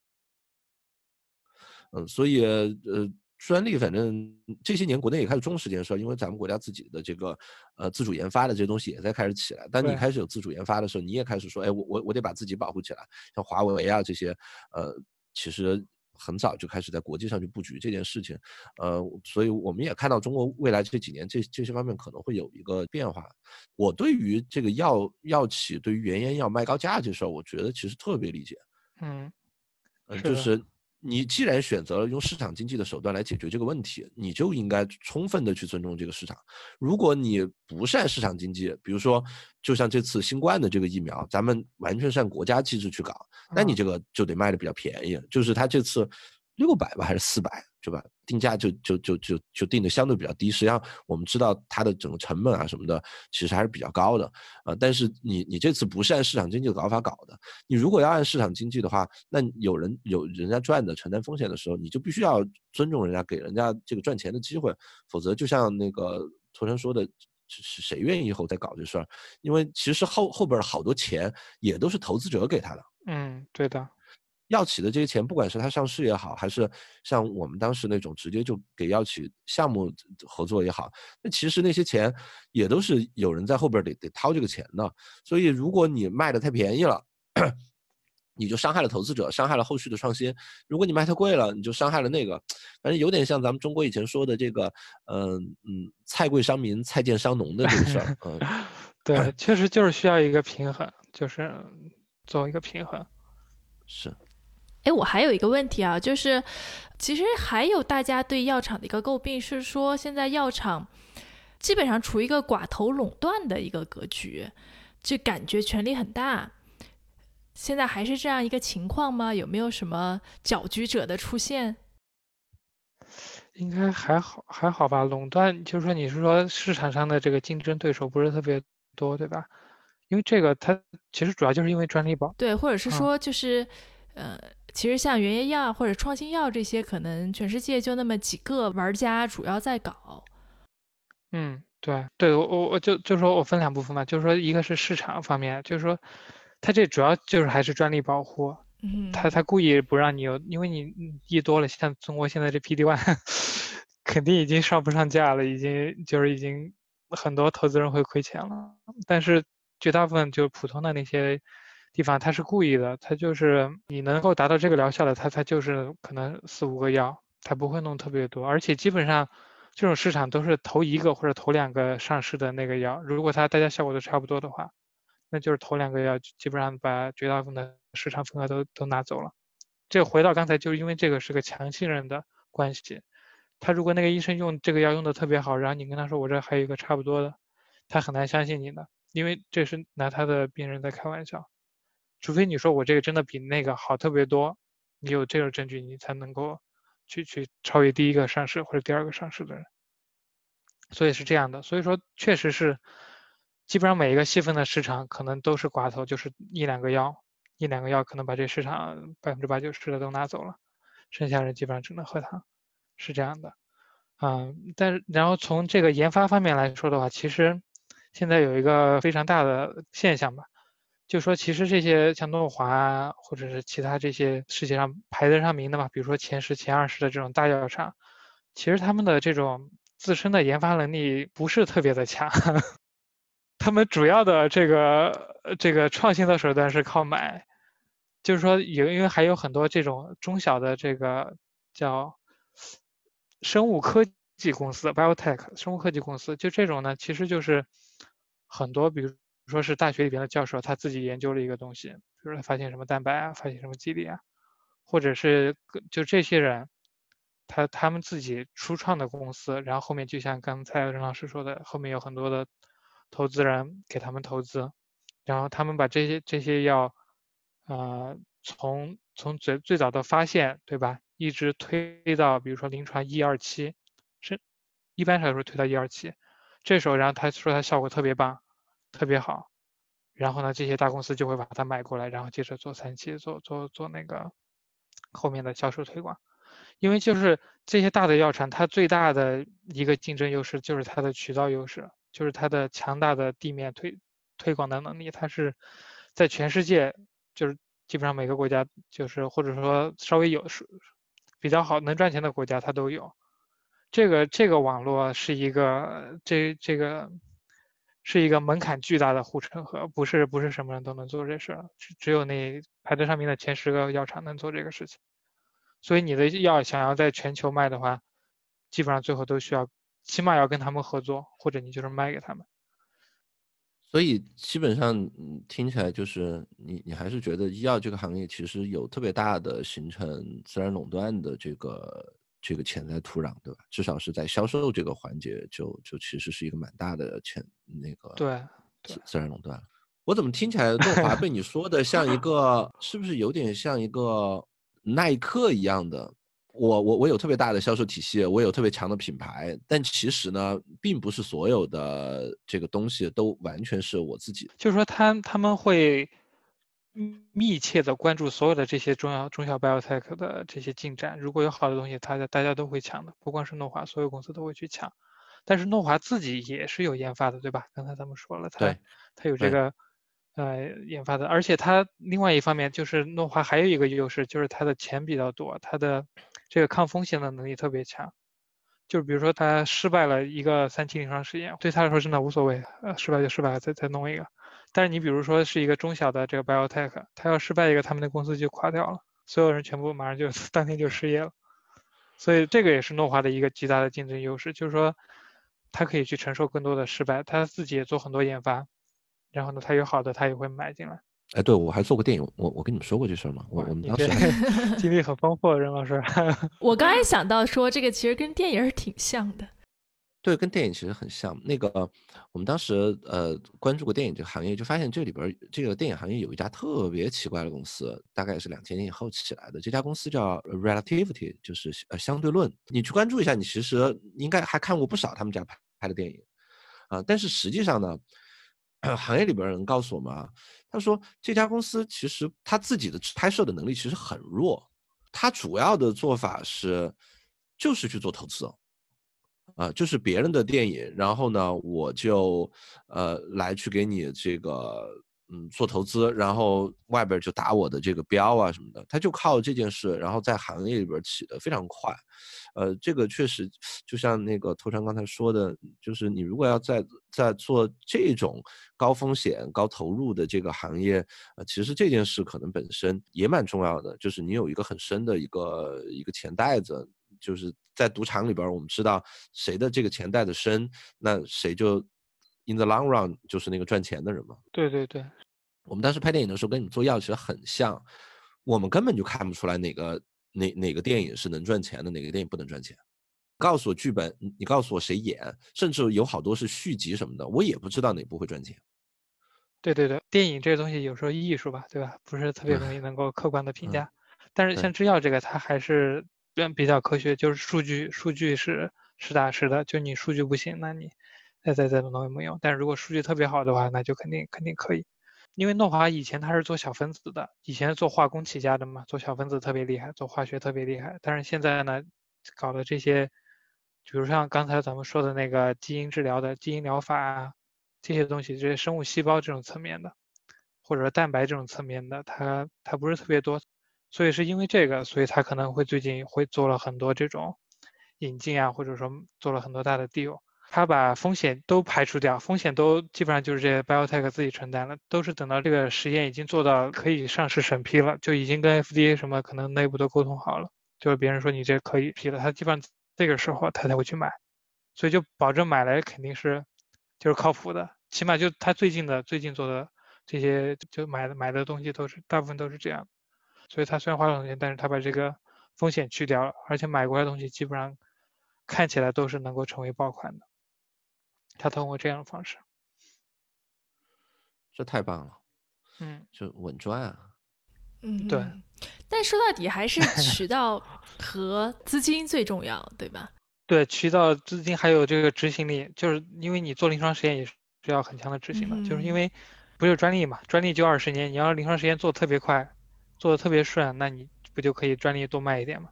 S2: 嗯，所以呃。专利，反正这些年国内也开始重视这件事儿，因为咱们国家自己的这个呃自主研发的这些东西也在开始起来。当你开始有自主研发的时候，你也开始说，哎，我我我得把自己保护起来。像华为啊这些，呃，其实很早就开始在国际上去布局这件事情。呃，所以我们也看到中国未来这几年这这些方面可能会有一个变化。我对于这个药药企对于原研药卖高价这事儿，我觉得其实特别理解。
S3: 嗯，
S2: 嗯，就是。你既然选择了用市场经济的手段来解决这个问题，你就应该充分的去尊重这个市场。如果你不是按市场经济，比如说，就像这次新冠的这个疫苗，咱们完全是按国家机制去搞，那你这个就得卖的比较便宜。就是它这次。六百吧，还是四百，对吧？定价就就就就就定的相对比较低。实际上，我们知道它的整个成本啊什么的，其实还是比较高的啊。但是你你这次不是按市场经济的搞法搞的，你如果要按市场经济的话，那有人有人家赚的，承担风险的时候，你就必须要尊重人家，给人家这个赚钱的机会。否则，就像那个托生说的，是谁愿意以后再搞这事儿？因为其实后后边好多钱也都是投资者给他的。
S3: 嗯，对的。
S2: 药企的这些钱，不管是它上市也好，还是像我们当时那种直接就给药企项目合作也好，那其实那些钱也都是有人在后边得得掏这个钱的。所以如果你卖的太便宜了，你就伤害了投资者，伤害了后续的创新；如果你卖太贵了，你就伤害了那个。反正有点像咱们中国以前说的这个，嗯嗯，菜贵伤民，菜贱伤农的这个事儿。嗯，
S3: 对，确实就是需要一个平衡，就是做一个平衡。
S2: 是。
S1: 哎，我还有一个问题啊，就是其实还有大家对药厂的一个诟病是说，现在药厂基本上处于一个寡头垄断的一个格局，就感觉权力很大。现在还是这样一个情况吗？有没有什么搅局者的出现？
S3: 应该还好，还好吧。垄断就是说，你是说市场上的这个竞争对手不是特别多，对吧？因为这个它其实主要就是因为专利保。
S1: 对，或者是说就是，呃，其实像原研药或者创新药这些，可能全世界就那么几个玩家主要在搞。
S3: 嗯，对，对我我我就就说我分两部分嘛，就是说一个是市场方面，就是说它这主要就是还是专利保护。
S1: 嗯，
S3: 他他故意不让你有，因为你一多了，像中国现在这 PD one，肯定已经上不上架了，已经就是已经很多投资人会亏钱了。但是绝大部分就是普通的那些地方，他是故意的，他就是你能够达到这个疗效的，他他就是可能四五个药，他不会弄特别多。而且基本上这种市场都是头一个或者头两个上市的那个药，如果它大家效果都差不多的话，那就是头两个药基本上把绝大部分的。市场份额都都拿走了，这回到刚才，就是因为这个是个强信任的关系。他如果那个医生用这个药用的特别好，然后你跟他说我这还有一个差不多的，他很难相信你的，因为这是拿他的病人在开玩笑。除非你说我这个真的比那个好特别多，你有这个证据，你才能够去去超越第一个上市或者第二个上市的人。所以是这样的，所以说确实是，基本上每一个细分的市场可能都是寡头，就是一两个药。一两个药可能把这市场百分之八九十的都拿走了，剩下人基本上只能喝汤，是这样的，嗯，但是然后从这个研发方面来说的话，其实现在有一个非常大的现象吧，就说其实这些像诺华或者是其他这些世界上排得上名的嘛，比如说前十、前二十的这种大药厂，其实他们的这种自身的研发能力不是特别的强。他们主要的这个这个创新的手段是靠买。就是说，有因为还有很多这种中小的这个叫生物科技公司 （biotech） 生物科技公司，就这种呢，其实就是很多，比如说是大学里边的教授，他自己研究了一个东西，比如说发现什么蛋白啊，发现什么机理啊，或者是就这些人，他他们自己初创的公司，然后后面就像刚才任老师说的，后面有很多的投资人给他们投资，然后他们把这些这些要。呃，从从最最早的发现，对吧，一直推到比如说临床一二期，是一般来说推到一二期，这时候然后他说他效果特别棒，特别好，然后呢这些大公司就会把它买过来，然后接着做三期，做做做那个后面的销售推广，因为就是这些大的药厂，它最大的一个竞争优势就是它的渠道优势，就是它的强大的地面推推广的能力，它是在全世界。就是基本上每个国家，就是或者说稍微有是比较好能赚钱的国家，它都有。这个这个网络是一个这这个是一个门槛巨大的护城河，不是不是什么人都能做这事儿，只只有那排在上面的前十个药厂能做这个事情。所以你的药想要在全球卖的话，基本上最后都需要起码要跟他们合作，或者你就是卖给他们。
S2: 所以基本上听起来就是你，你还是觉得医药这个行业其实有特别大的形成自然垄断的这个这个潜在土壤，对吧？至少是在销售这个环节，就就其实是一个蛮大的潜那个
S3: 对
S2: 自自然垄断。我怎么听起来诺华被你说的像一个，是不是有点像一个耐克一样的？我我我有特别大的销售体系，我有特别强的品牌，但其实呢，并不是所有的这个东西都完全是我自己。
S3: 就是说，他他们会密切的关注所有的这些中小中小 biotech 的这些进展。如果有好的东西，大家大家都会抢的，不光是诺华，所有公司都会去抢。但是诺华自己也是有研发的，对吧？刚才咱们说了，他他有这个。呃，研发的，而且它另外一方面就是诺华还有一个优势，就是它的钱比较多，它的这个抗风险的能力特别强。就是比如说他失败了一个三期临床试验，对他来说真的无所谓，呃，失败就失败了，再再弄一个。但是你比如说是一个中小的这个 biotech，他要失败一个，他们的公司就垮掉了，所有人全部马上就 当天就失业了。所以这个也是诺华的一个极大的竞争优势，就是说他可以去承受更多的失败，他自己也做很多研发。然后呢，他有好的，他也会买进来。
S2: 哎，对，我还做过电影，我我跟你们说过这事儿吗？我我们当时
S3: 经历很丰富，任老师。
S1: 我刚才想到说，这个其实跟电影挺像的。
S2: 对，跟电影其实很像。那个我们当时呃关注过电影这个行业，就发现这里边这个电影行业有一家特别奇怪的公司，大概是两千年以后起来的。这家公司叫 Relativity，就是呃相对论。你去关注一下，你其实应该还看过不少他们家拍拍的电影啊。但是实际上呢。行业里边人告诉我们啊，他说这家公司其实他自己的拍摄的能力其实很弱，他主要的做法是就是去做投资，啊，就是别人的电影，然后呢，我就呃来去给你这个。嗯，做投资，然后外边就打我的这个标啊什么的，他就靠这件事，然后在行业里边起得非常快。呃，这个确实就像那个托川刚才说的，就是你如果要在在做这种高风险高投入的这个行业，呃，其实这件事可能本身也蛮重要的，就是你有一个很深的一个一个钱袋子，就是在赌场里边，我们知道谁的这个钱袋子深，那谁就。In the long run，就是那个赚钱的人嘛。
S3: 对对对，
S2: 我们当时拍电影的时候，跟你们做药其实很像，我们根本就看不出来哪个哪哪个电影是能赚钱的，哪个电影不能赚钱。告诉我剧本，你告诉我谁演，甚至有好多是续集什么的，我也不知道哪部会赚钱。
S3: 对对对，电影这个东西有时候艺术吧，对吧？不是特别容易能够客观的评价。但是像制药这个，它还是比较科学，就是数据数据是实打实的。就你数据不行，那你。再再再弄也没用，但是如果数据特别好的话，那就肯定肯定可以。因为诺华以前他是做小分子的，以前做化工起家的嘛，做小分子特别厉害，做化学特别厉害。但是现在呢，搞的这些，比如像刚才咱们说的那个基因治疗的基因疗法啊，这些东西，这些生物细胞这种层面的，或者蛋白这种层面的，它它不是特别多。所以是因为这个，所以他可能会最近会做了很多这种引进啊，或者说做了很多大的 deal。他把风险都排除掉，风险都基本上就是这些 biotech 自己承担了，都是等到这个实验已经做到可以上市审批了，就已经跟 FDA 什么可能内部都沟通好了，就是别人说你这可以批了，他基本上这个时候他才会去买，所以就保证买来肯定是就是靠谱的，起码就他最近的最近做的这些就买的买的东西都是大部分都是这样，所以他虽然花了很多钱，但是他把这个风险去掉了，而且买过来的东西基本上看起来都是能够成为爆款的。他通过这样的方式，
S2: 这太棒了，
S3: 嗯，
S2: 就稳赚啊，
S1: 嗯，
S3: 对。
S1: 但说到底还是渠道和资金最重要，对吧？
S3: 对，渠道、资金还有这个执行力，就是因为你做临床实验也是需要很强的执行的，就是因为不是专利嘛，专利就二十年，你要临床实验做的特别快，做的特别顺，那你不就可以专利多卖一点吗？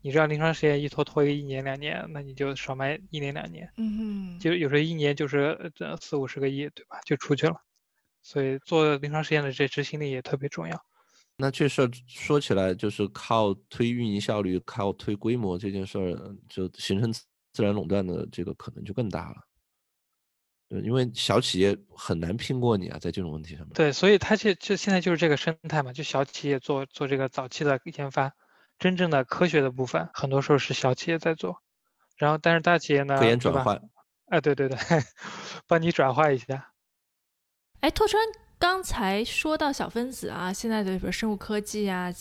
S3: 你知道临床实验一拖拖个一年两年，那你就少卖一年两年，
S1: 嗯，
S3: 就有时候一年就是这四五十个亿，对吧？就出去了。所以做临床实验的这执行力也特别重要。
S2: 那这事儿说起来，就是靠推运营效率、靠推规模这件事儿，就形成自然垄断的这个可能就更大了。对，因为小企业很难拼过你啊，在这种问题上面。
S3: 对，所以它就就现在就是这个生态嘛，就小企业做做这个早期的研发。真正的科学的部分，很多时候是小企业在做，然后但是大企业呢，
S2: 科研转换，
S3: 哎，对对对，帮你转化一下。
S1: 哎，拓川刚才说到小分子啊，现在的比如生物科技啊，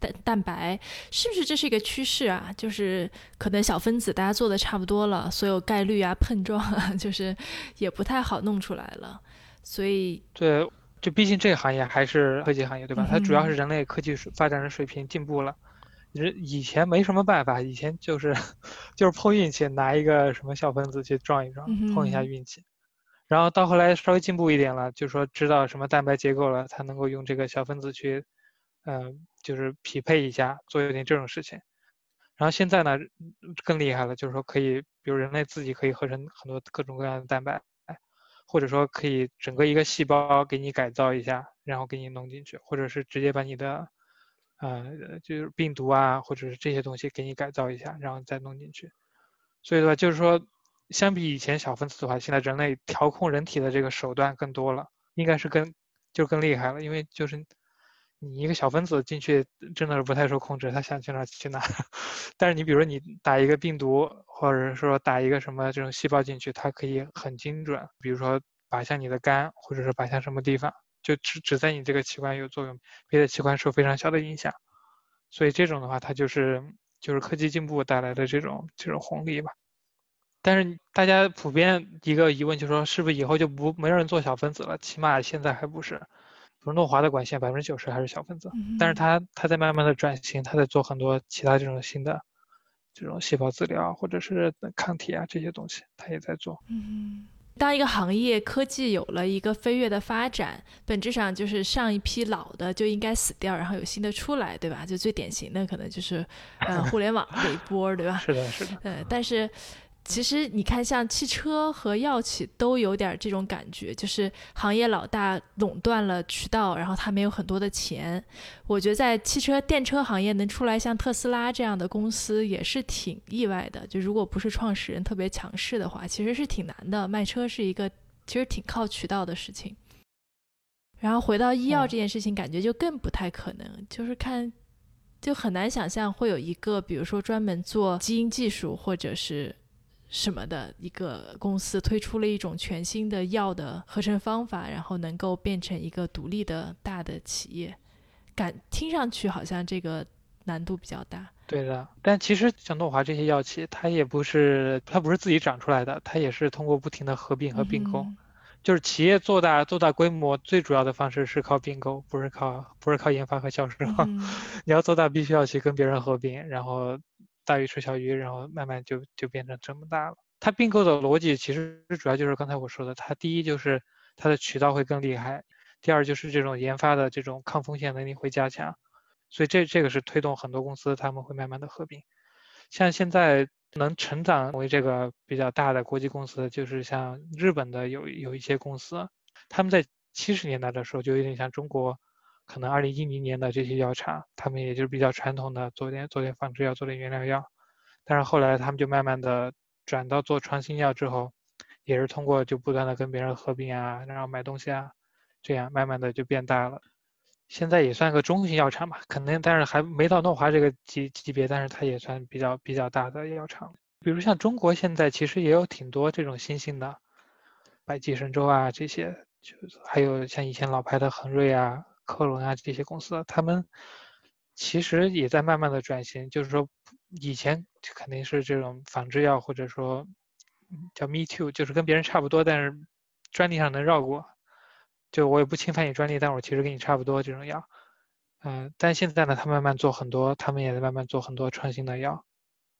S1: 蛋蛋白，是不是这是一个趋势啊？就是可能小分子大家做的差不多了，所有概率啊、碰撞啊，就是也不太好弄出来了，所以
S3: 对，就毕竟这个行业还是科技行业，对吧？它主要是人类科技发展的水平进步了。人以前没什么办法，以前就是 就是碰运气，拿一个什么小分子去撞一撞，碰一下运气。然后到后来稍微进步一点了，就说知道什么蛋白结构了，才能够用这个小分子去，嗯，就是匹配一下，做一点这种事情。然后现在呢更厉害了，就是说可以，比如人类自己可以合成很多各种各样的蛋白，或者说可以整个一个细胞给你改造一下，然后给你弄进去，或者是直接把你的。呃，就是病毒啊，或者是这些东西给你改造一下，然后再弄进去。所以的话，就是说，相比以前小分子的话，现在人类调控人体的这个手段更多了，应该是更就更厉害了。因为就是你一个小分子进去，真的是不太受控制，它想去哪去哪。但是你比如说你打一个病毒，或者说打一个什么这种细胞进去，它可以很精准，比如说靶向你的肝，或者是靶向什么地方。就只只在你这个器官有作用，别的器官受非常小的影响，所以这种的话，它就是就是科技进步带来的这种这种红利吧。但是大家普遍一个疑问就是说，是不是以后就不没人做小分子了？起码现在还不是。比如诺华的管线百分之九十还是小分子，但是它它在慢慢的转型，它在做很多其他这种新的这种细胞治疗或者是抗体啊这些东西，它也在做。
S1: 嗯。当一个行业科技有了一个飞跃的发展，本质上就是上一批老的就应该死掉，然后有新的出来，对吧？就最典型的可能就是呃 互联网这一波，对吧？
S3: 是的，是的。
S1: 呃，但是。其实你看，像汽车和药企都有点这种感觉，就是行业老大垄断了渠道，然后他没有很多的钱。我觉得在汽车电车行业能出来像特斯拉这样的公司也是挺意外的。就如果不是创始人特别强势的话，其实是挺难的。卖车是一个其实挺靠渠道的事情。然后回到医药这件事情，感觉就更不太可能，就是看就很难想象会有一个，比如说专门做基因技术或者是。什么的一个公司推出了一种全新的药的合成方法，然后能够变成一个独立的大的企业，感听上去好像这个难度比较大。
S3: 对的，但其实像诺华这些药企，它也不是它不是自己长出来的，它也是通过不停的合并和并购。就是企业做大做大规模，最主要的方式是靠并购，不是靠不是靠研发和销售。你要做大，必须要去跟别人合并，然后。大鱼吃小鱼，然后慢慢就就变成这么大了。它并购的逻辑其实主要就是刚才我说的，它第一就是它的渠道会更厉害，第二就是这种研发的这种抗风险能力会加强，所以这这个是推动很多公司他们会慢慢的合并。像现在能成长为这个比较大的国际公司，就是像日本的有有一些公司，他们在七十年代的时候就有点像中国。可能二零一零年的这些药厂，他们也就是比较传统的做点做点仿制药，做点原料药。但是后来他们就慢慢的转到做创新药之后，也是通过就不断的跟别人合并啊，然后买东西啊，这样慢慢的就变大了。现在也算个中型药厂吧，可能但是还没到诺华这个级级别，但是它也算比较比较大的药厂。比如像中国现在其实也有挺多这种新兴的，百济神州啊这些，就还有像以前老牌的恒瑞啊。科伦啊，这些公司，他们其实也在慢慢的转型。就是说，以前肯定是这种仿制药，或者说叫 Me Too，就是跟别人差不多，但是专利上能绕过。就我也不侵犯你专利，但我其实跟你差不多这种药。嗯，但现在呢，他慢慢做很多，他们也在慢慢做很多创新的药，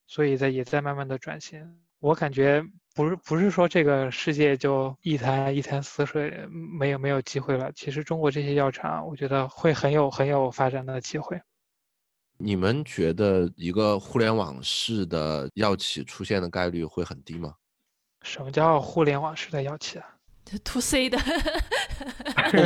S3: 所以在也在慢慢的转型。我感觉。不是不是说这个世界就一潭一潭死水，没有没有机会了。其实中国这些药厂，我觉得会很有很有发展的机会。
S2: 你们觉得一个互联网式的药企出现的概率会很低吗？
S3: 什么叫互联网式的药企啊？
S1: 就 to C 的。
S2: 不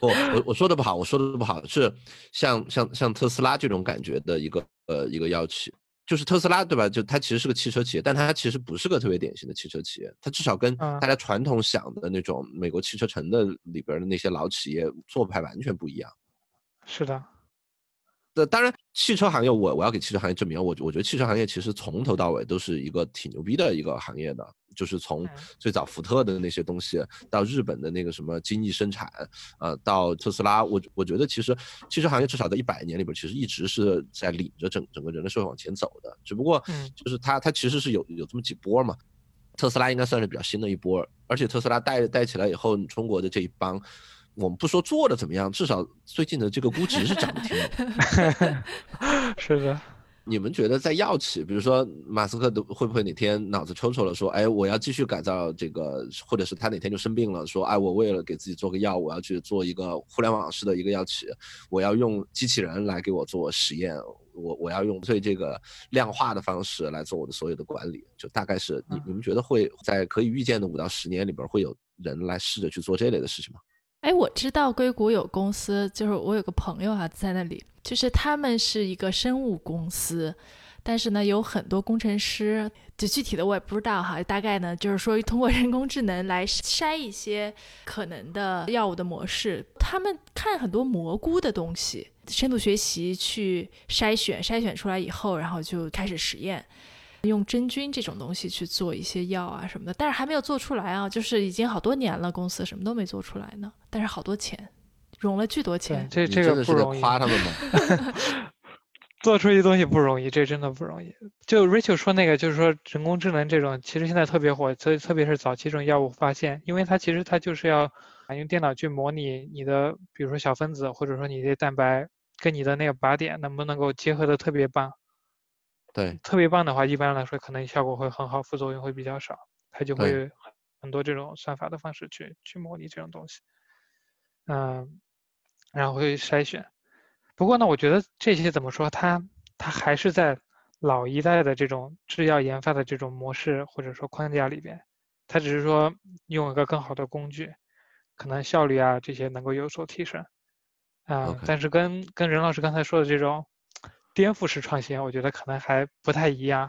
S2: 不，我我说的不好，我说的不好，是像像像特斯拉这种感觉的一个呃一个药企。就是特斯拉，对吧？就它其实是个汽车企业，但它其实不是个特别典型的汽车企业。它至少跟大家传统想的那种美国汽车城的里边的那些老企业做派完全不一样。
S3: 是的。
S2: 那当然，汽车行业，我我要给汽车行业证明，我我觉得汽车行业其实从头到尾都是一个挺牛逼的一个行业的。就是从最早福特的那些东西，到日本的那个什么精益生产，呃，到特斯拉，我我觉得其实汽车行业至少在一百年里边，其实一直是在领着整整个人类社会往前走的。只不过，就是它它其实是有有这么几波嘛。特斯拉应该算是比较新的一波，而且特斯拉带带起来以后，中国的这一帮，我们不说做的怎么样，至少最近的这个估值是涨的挺。
S3: 是的。
S2: 你们觉得在药企，比如说马斯克都会不会哪天脑子抽抽了，说，哎，我要继续改造这个，或者是他哪天就生病了，说，哎，我为了给自己做个药，我要去做一个互联网式的一个药企，我要用机器人来给我做实验，我我要用最这个量化的方式来做我的所有的管理，就大概是你你们觉得会在可以预见的五到十年里边会有人来试着去做这类的事情吗？
S1: 哎，我知道硅谷有公司，就是我有个朋友啊，在那里，就是他们是一个生物公司，但是呢，有很多工程师，就具体的我也不知道哈，大概呢，就是说通过人工智能来筛一些可能的药物的模式，他们看很多蘑菇的东西，深度学习去筛选，筛选出来以后，然后就开始实验。用真菌这种东西去做一些药啊什么的，但是还没有做出来啊，就是已经好多年了，公司什么都没做出来呢。但是好多钱，融了巨多钱。
S3: 这这个不容易。
S2: 夸他们吗？
S3: 做出一东西不容易，这真的不容易。就 Rachel 说那个，就是说人工智能这种，其实现在特别火，所以特别是早期这种药物发现，因为它其实它就是要用电脑去模拟你的，比如说小分子或者说你的蛋白跟你的那个靶点能不能够结合的特别棒。
S2: 对，
S3: 特别棒的话，一般来说可能效果会很好，副作用会比较少，它就会很多这种算法的方式去去模拟这种东西，嗯，然后会筛选。不过呢，我觉得这些怎么说，它它还是在老一代的这种制药研发的这种模式或者说框架里边，它只是说用一个更好的工具，可能效率啊这些能够有所提升，啊，但是跟跟任老师刚才说的这种颠覆式创新，我觉得可能还不太一样。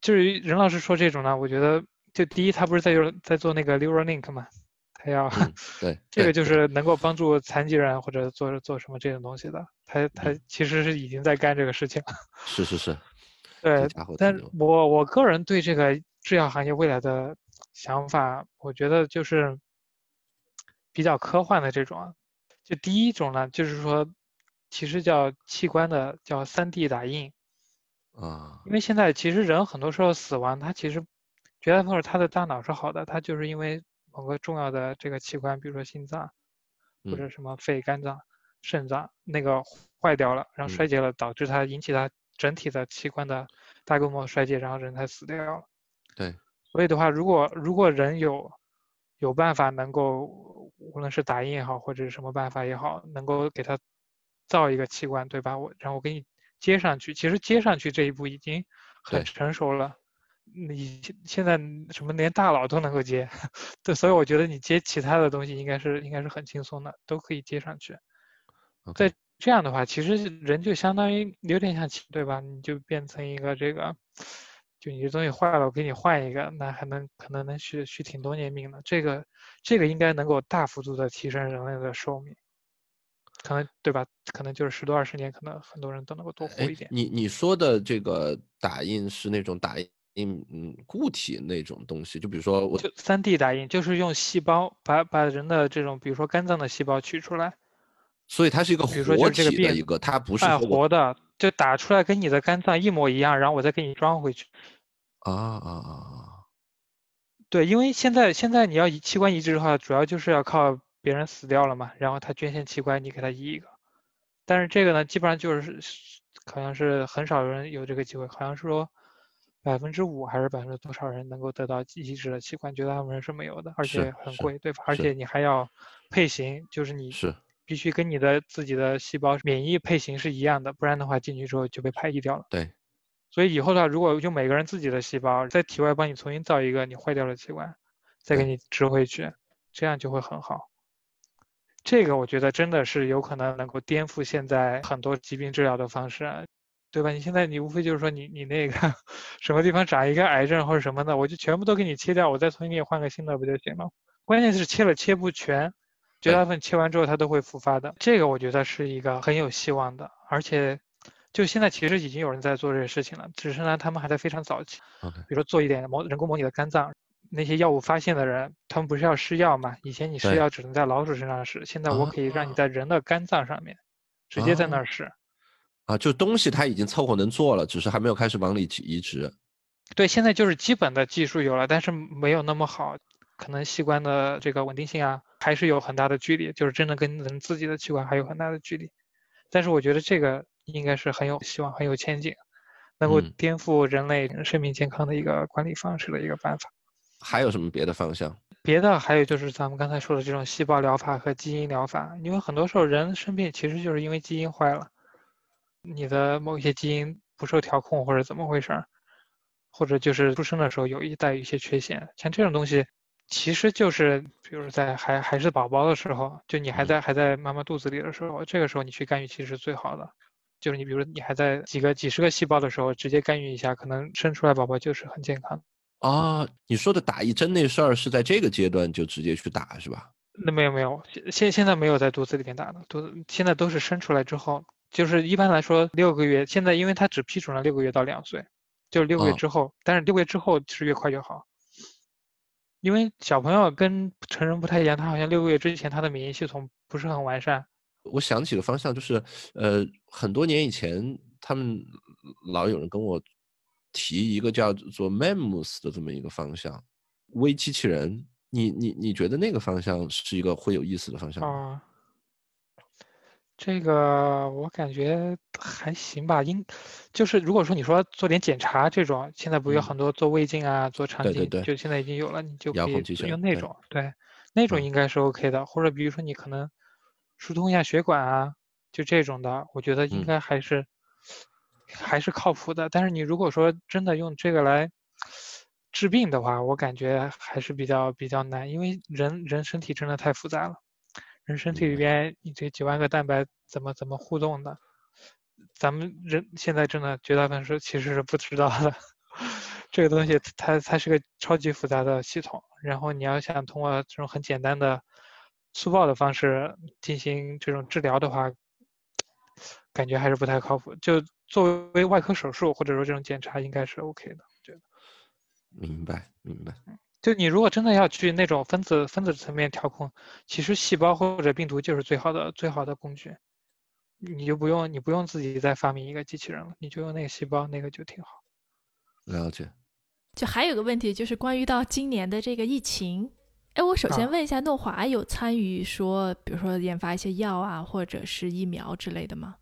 S3: 至于任老师说这种呢，我觉得就第一，他不是在做在做那个 Neuralink 嘛，他要
S2: 对
S3: 这个就是能够帮助残疾人或者做做什么这种东西的，他他其实是已经在干这个事情了。
S2: 是是是，
S3: 对，但我我个人对这个制药行业未来的想法，我觉得就是比较科幻的这种。就第一种呢，就是说，其实叫器官的叫 3D 打印。
S2: 啊，
S3: 因为现在其实人很多时候死亡，他其实绝大部分他的大脑是好的，他就是因为某个重要的这个器官，比如说心脏或者什么肺、肝脏、肾脏那个坏掉了，然后衰竭了，导致他引起他整体的器官的大规模衰竭，然后人才死掉了。
S2: 对，
S3: 所以的话，如果如果人有有办法能够，无论是打印也好，或者是什么办法也好，能够给他造一个器官，对吧？我然后我给你。接上去，其实接上去这一步已经很成熟了。你现在什么连大脑都能够接，对，所以我觉得你接其他的东西应该是应该是很轻松的，都可以接上去。在这样的话，其实人就相当于有点像，对吧？你就变成一个这个，就你这东西坏了，我给你换一个，那还能可能能续续挺多年命的。这个这个应该能够大幅度的提升人类的寿命。可能对吧？可能就是十多二十年，可能很多人都能够多活一点。
S2: 你你说的这个打印是那种打印，嗯，固体那种东西，就比如说我
S3: 就三 D 打印，就是用细胞把把人的这种，比如说肝脏的细胞取出来。
S2: 所以它是一个活体的一个，它不是
S3: 活的，就打出来跟你的肝脏一模一样，然后我再给你装回去。
S2: 啊啊啊！
S3: 对，因为现在现在你要器官移植的话，主要就是要靠。别人死掉了嘛，然后他捐献器官，你给他移一个。但是这个呢，基本上就是好像是很少有人有这个机会，好像是说百分之五还是百分之多少人能够得到移植的器官，绝大部分人是没有的，而且很贵，对吧？而且你还要配型，就是你
S2: 是
S3: 必须跟你的自己的细胞免疫配型是一样的，不然的话进去之后就被排异掉了。
S2: 对。
S3: 所以以后的话，如果用每个人自己的细胞在体外帮你重新造一个你坏掉的器官，再给你植回去，这样就会很好。这个我觉得真的是有可能能够颠覆现在很多疾病治疗的方式，对吧？你现在你无非就是说你你那个什么地方长一个癌症或者什么的，我就全部都给你切掉，我再重新给你换个新的不就行了？关键是切了切不全，绝大部分切完之后它都会复发的。这个我觉得是一个很有希望的，而且就现在其实已经有人在做这个事情了，只是呢他们还在非常早期，比如说做一点模人工模拟的肝脏。那些药物发现的人，他们不是要试药吗？以前你试药只能在老鼠身上试，现在我可以让你在人的肝脏上面，直接在那儿试。
S2: 啊，就东西它已经凑合能做了，只是还没有开始往里移植。
S3: 对，现在就是基本的技术有了，但是没有那么好，可能器官的这个稳定性啊，还是有很大的距离，就是真的跟人自己的器官还有很大的距离。但是我觉得这个应该是很有希望、很有前景，能够颠覆人类生命健康的一个管理方式的一个办法。
S2: 还有什么别的方向？
S3: 别的还有就是咱们刚才说的这种细胞疗法和基因疗法，因为很多时候人生病其实就是因为基因坏了，你的某一些基因不受调控或者怎么回事儿，或者就是出生的时候有一带一些缺陷，像这种东西，其实就是比如在还还是宝宝的时候，就你还在还在妈妈肚子里的时候，这个时候你去干预其实是最好的，就是你比如你还在几个几十个细胞的时候，直接干预一下，可能生出来宝宝就是很健康。
S2: 啊，你说的打一针那事儿是在这个阶段就直接去打是吧？
S3: 那没有没有，现现在没有在肚子里面打的，肚现在都是生出来之后，就是一般来说六个月，现在因为他只批准了六个月到两岁，就是六个月之后，但是六个月之后是越快越好，因为小朋友跟成人不太一样，他好像六个月之前他的免疫系统不是很完善。
S2: 我想起个方向，就是呃很多年以前他们老有人跟我。提一个叫做 MEMS 的这么一个方向，微机器人，你你你觉得那个方向是一个会有意思的方向吗？
S3: 这个我感觉还行吧，应就是如果说你说做点检查这种，现在不有很多做胃镜啊，做肠镜，对就现在已经有了，你就可以用那种，对，那种应该是 OK 的。或者比如说你可能疏通一下血管啊，就这种的，我觉得应该还是还是靠谱的。但是你如果说真的用这个来治病的话，我感觉还是比较比较难，因为人人身体真的太复杂了。人身体里边，你这几万个蛋白怎么怎么互动的？咱们人现在真的绝大部分是其实是不知道的。这个东西它它是个超级复杂的系统，然后你要想通过这种很简单的、粗暴的方式进行这种治疗的话，感觉还是不太靠谱。就作为外科手术或者说这种检查，应该是 OK 的，我觉得。
S2: 明白，明白。
S3: 就你如果真的要去那种分子分子层面调控，其实细胞或者病毒就是最好的最好的工具，你就不用你不用自己再发明一个机器人了，你就用那个细胞那个就挺好。
S2: 了解。
S1: 就还有个问题就是关于到今年的这个疫情，哎，我首先问一下，诺华有参与说，比如说研发一些药啊，或者是疫苗之类的吗？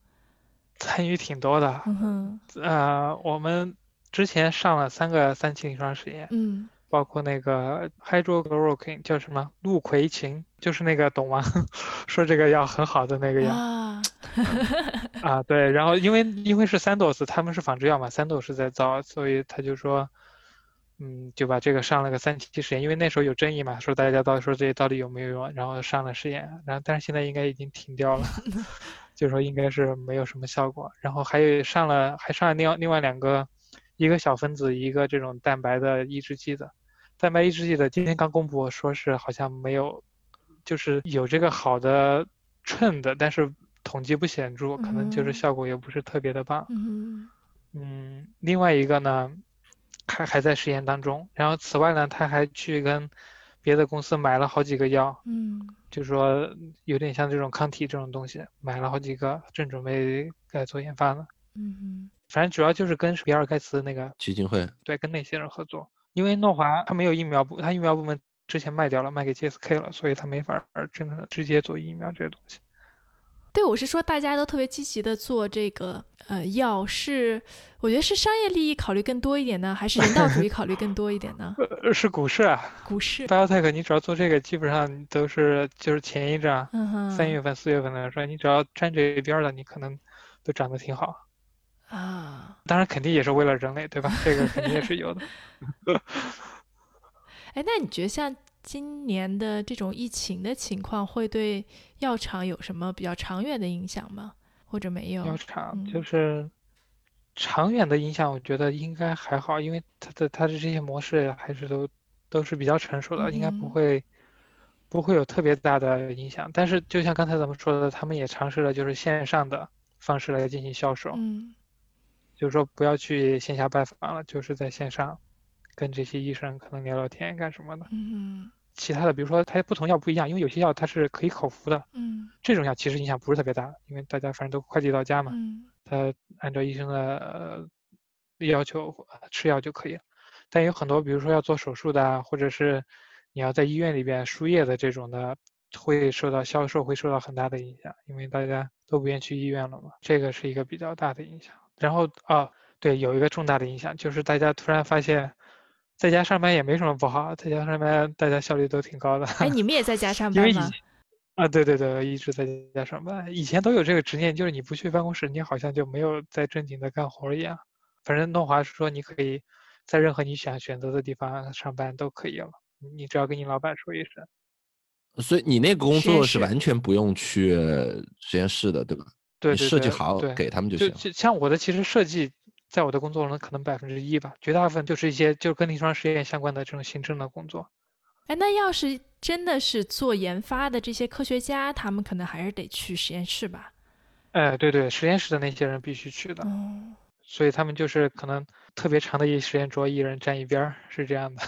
S3: 参与挺多的。
S1: 嗯哼。
S3: 呃，我们之前上了三个三期临床实验。
S1: 嗯。
S3: 包括那个 hydroxychloroquine 叫什么氯喹嗪，就是那个懂吗？说这个药很好的那个药
S1: 啊，
S3: 啊对，然后因为因为是三 dose，他们是仿制药嘛，三 dose 在造，所以他就说，嗯，就把这个上了个三期实验，因为那时候有争议嘛，说大家到说这些到底有没有用，然后上了试验，然后但是现在应该已经停掉了，就说应该是没有什么效果，然后还有上了还上了另外另外两个，一个小分子，一个这种蛋白的抑制剂的。蛋白抑制剂的今天刚公布，说是好像没有，就是有这个好的 trend，但是统计不显著，可能就是效果也不是特别的棒。
S1: 嗯
S3: 嗯，另外一个呢，还还在实验当中。然后此外呢，他还去跟别的公司买了好几个药。
S1: 嗯，
S3: 就是说有点像这种抗体这种东西，买了好几个，正准备在做研发呢。
S1: 嗯
S3: 反正主要就是跟比尔盖茨那个
S2: 基金会，
S3: 对，跟那些人合作。因为诺华他没有疫苗部，他疫苗部门之前卖掉了，卖给 GSK 了，所以他没法真的直接做疫苗这些东西。
S1: 对，我是说大家都特别积极的做这个呃药，是我觉得是商业利益考虑更多一点呢，还是人道主义考虑更多一点呢？
S3: 呃，是股市啊，
S1: 股市。
S3: BioTech 你只要做这个，基本上都是就是前一阵，
S1: 三
S3: 月份、四月份的时候，你只要沾这一边的，你可能都涨得挺好。
S1: 啊，
S3: 当然肯定也是为了人类，对吧？这个肯定也是有的。
S1: 哎，那你觉得像今年的这种疫情的情况，会对药厂有什么比较长远的影响吗？或者没有？
S3: 药厂就是长远的影响，我觉得应该还好，因为它的它的这些模式还是都都是比较成熟的，应该不会不会有特别大的影响。但是就像刚才咱们说的，他们也尝试了就是线上的方式来进行销售。
S1: 嗯。
S3: 就是说不要去线下拜访了，就是在线上跟这些医生可能聊聊天干什么的。
S1: 嗯。
S3: 其他的，比如说它不同药不一样，因为有些药它是可以口服的。
S1: 嗯。
S3: 这种药其实影响不是特别大，因为大家反正都快递到家嘛。
S1: 嗯。
S3: 他按照医生的要求吃药就可以了。但有很多，比如说要做手术的，或者是你要在医院里边输液的这种的，会受到销售会受到很大的影响，因为大家都不愿意去医院了嘛。这个是一个比较大的影响。然后啊，对，有一个重大的影响，就是大家突然发现，在家上班也没什么不好，在家上班大家效率都挺高的。
S1: 哎，你们也在家 上班
S3: 吗？啊，对对对，一直在家上班。以前都有这个执念，就是你不去办公室，你好像就没有在正经的干活一样。反正诺华是说，你可以在任何你想选择的地方上班都可以了，你只要跟你老板说一声。
S2: 所以你那个工作是完全不用去实验室的，对吧？
S3: 对，
S2: 设计好给他们就行。
S3: 就像我的，其实设计在我的工作中可能百分之一吧，绝大部分就是一些就跟临床实验相关的这种行政的工作。
S1: 哎，那要是真的是做研发的这些科学家，他们可能还是得去实验室吧？
S3: 哎，对对，实验室的那些人必须去的。
S1: 哦。
S3: 所以他们就是可能特别长的一实验桌，一人站一边儿，是这样的。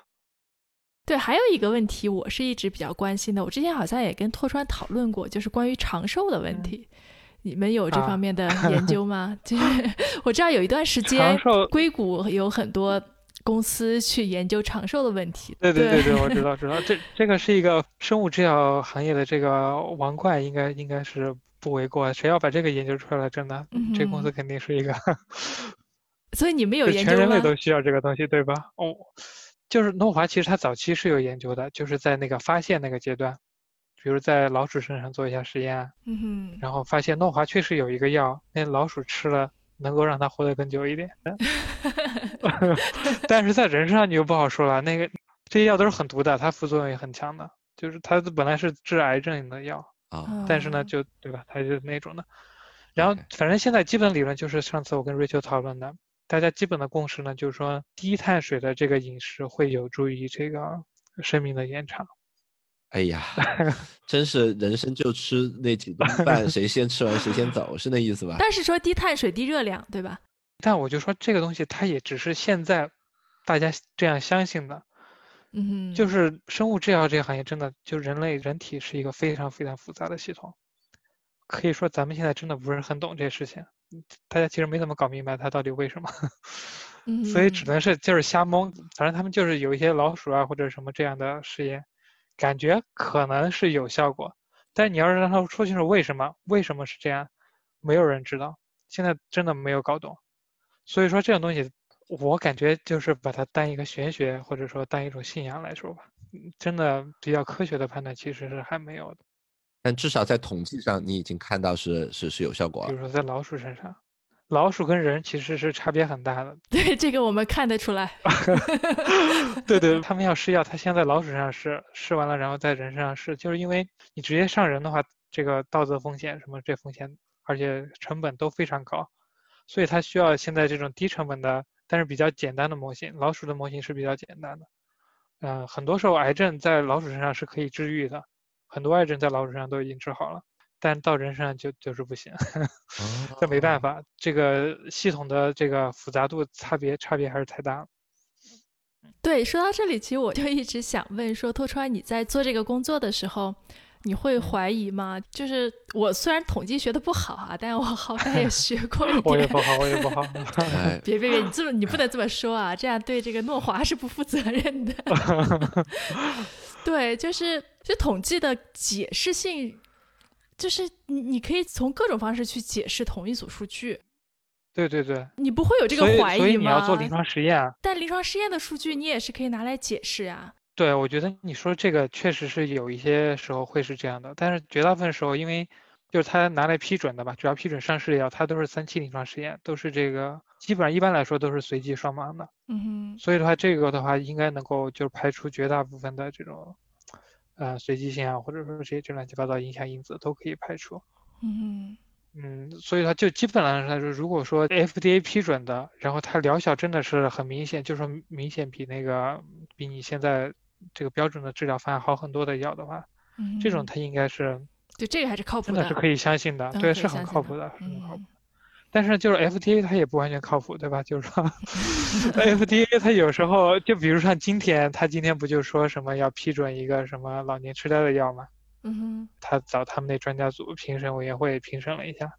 S1: 对，还有一个问题，我是一直比较关心的。我之前好像也跟拓川讨论过，就是关于长寿的问题。你们有这方面的 研究吗？就是 我知道有一段时间，硅谷有很多公司去研究长寿的问题。
S3: 对对对对，我知道 知道，这这个是一个生物制药行业的这个王冠，应该应该是不为过。谁要把这个研究出来，真的，这公司肯定是一个。
S1: 所以你们有研
S3: 究全人类都需要这个东西，对吧？哦，就是诺华，其实它早期是有研究的，就是在那个发现那个阶段，比如在老鼠身上做一下实验，
S1: 嗯哼，
S3: 然后发现诺华确实有一个药，那老鼠吃了。能够让它活得更久一点，但是在人身上你就不好说了。那个这些药都是很毒的，它副作用也很强的。就是它本来是治癌症的药
S2: 啊，
S3: 但是呢，就对吧？它就那种的。然后反正现在基本理论就是上次我跟瑞秋讨论的，大家基本的共识呢，就是说低碳水的这个饮食会有助于这个生命的延长。
S2: 哎呀，真是人生就吃那几顿 饭，谁先吃完谁先走，是那意思吧？
S1: 但是说低碳水低热量，对吧？
S3: 但我就说这个东西，它也只是现在大家这样相信的。
S1: 嗯，
S3: 就是生物制药这个行业，真的就人类人体是一个非常非常复杂的系统。可以说咱们现在真的不是很懂这些事情，大家其实没怎么搞明白它到底为什么。所以只能是就是瞎蒙。反正他们就是有一些老鼠啊或者什么这样的实验。感觉可能是有效果，但你要是让他说清楚为什么，为什么是这样，没有人知道。现在真的没有搞懂，所以说这种东西，我感觉就是把它当一个玄学，或者说当一种信仰来说吧。真的比较科学的判断其实是还没有的。
S2: 但至少在统计上，你已经看到是是是有效果了。
S3: 比如说在老鼠身上。老鼠跟人其实是差别很大的，
S1: 对这个我们看得出来。
S3: 对对，他们要试药，他先在老鼠身上试，试完了然后在人身上试，就是因为你直接上人的话，这个道德风险什么这风险，而且成本都非常高，所以他需要现在这种低成本的，但是比较简单的模型。老鼠的模型是比较简单的，嗯，很多时候癌症在老鼠身上是可以治愈的，很多癌症在老鼠身上都已经治好了。但到人身上就就是不行，这没办法，这个系统的这个复杂度差别差别还是太大了。
S1: 对，说到这里，其实我就一直想问说，拓川你在做这个工作的时候，你会怀疑吗？就是我虽然统计学的不好啊，但我好歹也 学过一点。
S3: 我也不好，我也不好。
S1: 别别别，你这么你不能这么说啊，这样对这个诺华是不负责任的。对，就是就统计的解释性。就是你，你可以从各种方式去解释同一组数据。
S3: 对对对，
S1: 你不会有这个怀疑吗？
S3: 所以你要做临床实验。
S1: 但临床实验的数据你也是可以拿来解释呀。
S3: 对，我觉得你说这个确实是有一些时候会是这样的，但是绝大部分时候，因为就是他拿来批准的吧，主要批准上市的药，它都是三期临床实验，都是这个基本上一般来说都是随机双盲的。
S1: 嗯哼。
S3: 所以的话，这个的话应该能够就是排除绝大部分的这种。呃，随机性啊，或者说这些这乱七八糟影响因子都可以排除。
S1: 嗯
S3: 嗯，所以它就基本上来说，如果说 FDA 批准的，然后它疗效真的是很明显，就是说明显比那个比你现在这个标准的治疗方案好很多的药的话，这种它应该是
S1: 对这个还是靠谱
S3: 的，真的是可以相信的，对，是很靠谱的，很靠谱。但是就是 FTA 它也不完全靠谱，对吧？就是说，FTA 它有时候就比如像今天，它今天不就说什么要批准一个什么老年痴呆的药吗？
S1: 嗯哼。
S3: 他找他们那专家组评审委员会评审了一下，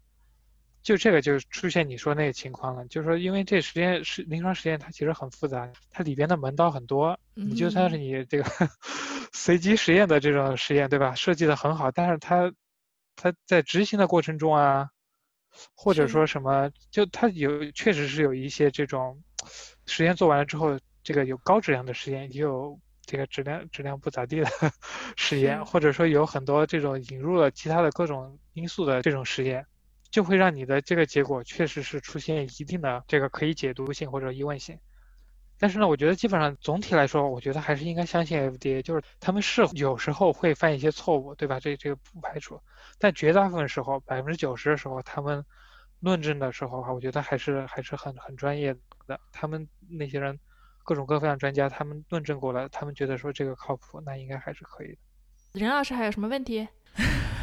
S3: 就这个就出现你说那个情况了，就是说因为这实验是临床实验，它其实很复杂，它里边的门道很多。你就算是你这个 随机实验的这种实验，对吧？设计的很好，但是它它在执行的过程中啊。或者说什么，就它有确实是有一些这种实验做完了之后，这个有高质量的实验，也有这个质量质量不咋地的 实验，或者说有很多这种引入了其他的各种因素的这种实验，就会让你的这个结果确实是出现一定的这个可以解读性或者疑问性。但是呢，我觉得基本上总体来说，我觉得还是应该相信 FDA，就是他们是有时候会犯一些错误，对吧？这这个不排除。但绝大部分时候，百分之九十的时候，他们论证的时候哈，我觉得还是还是很很专业的。他们那些人，各种各样专家，他们论证过了，他们觉得说这个靠谱，那应该还是可以的。
S1: 任老师还有什么问题？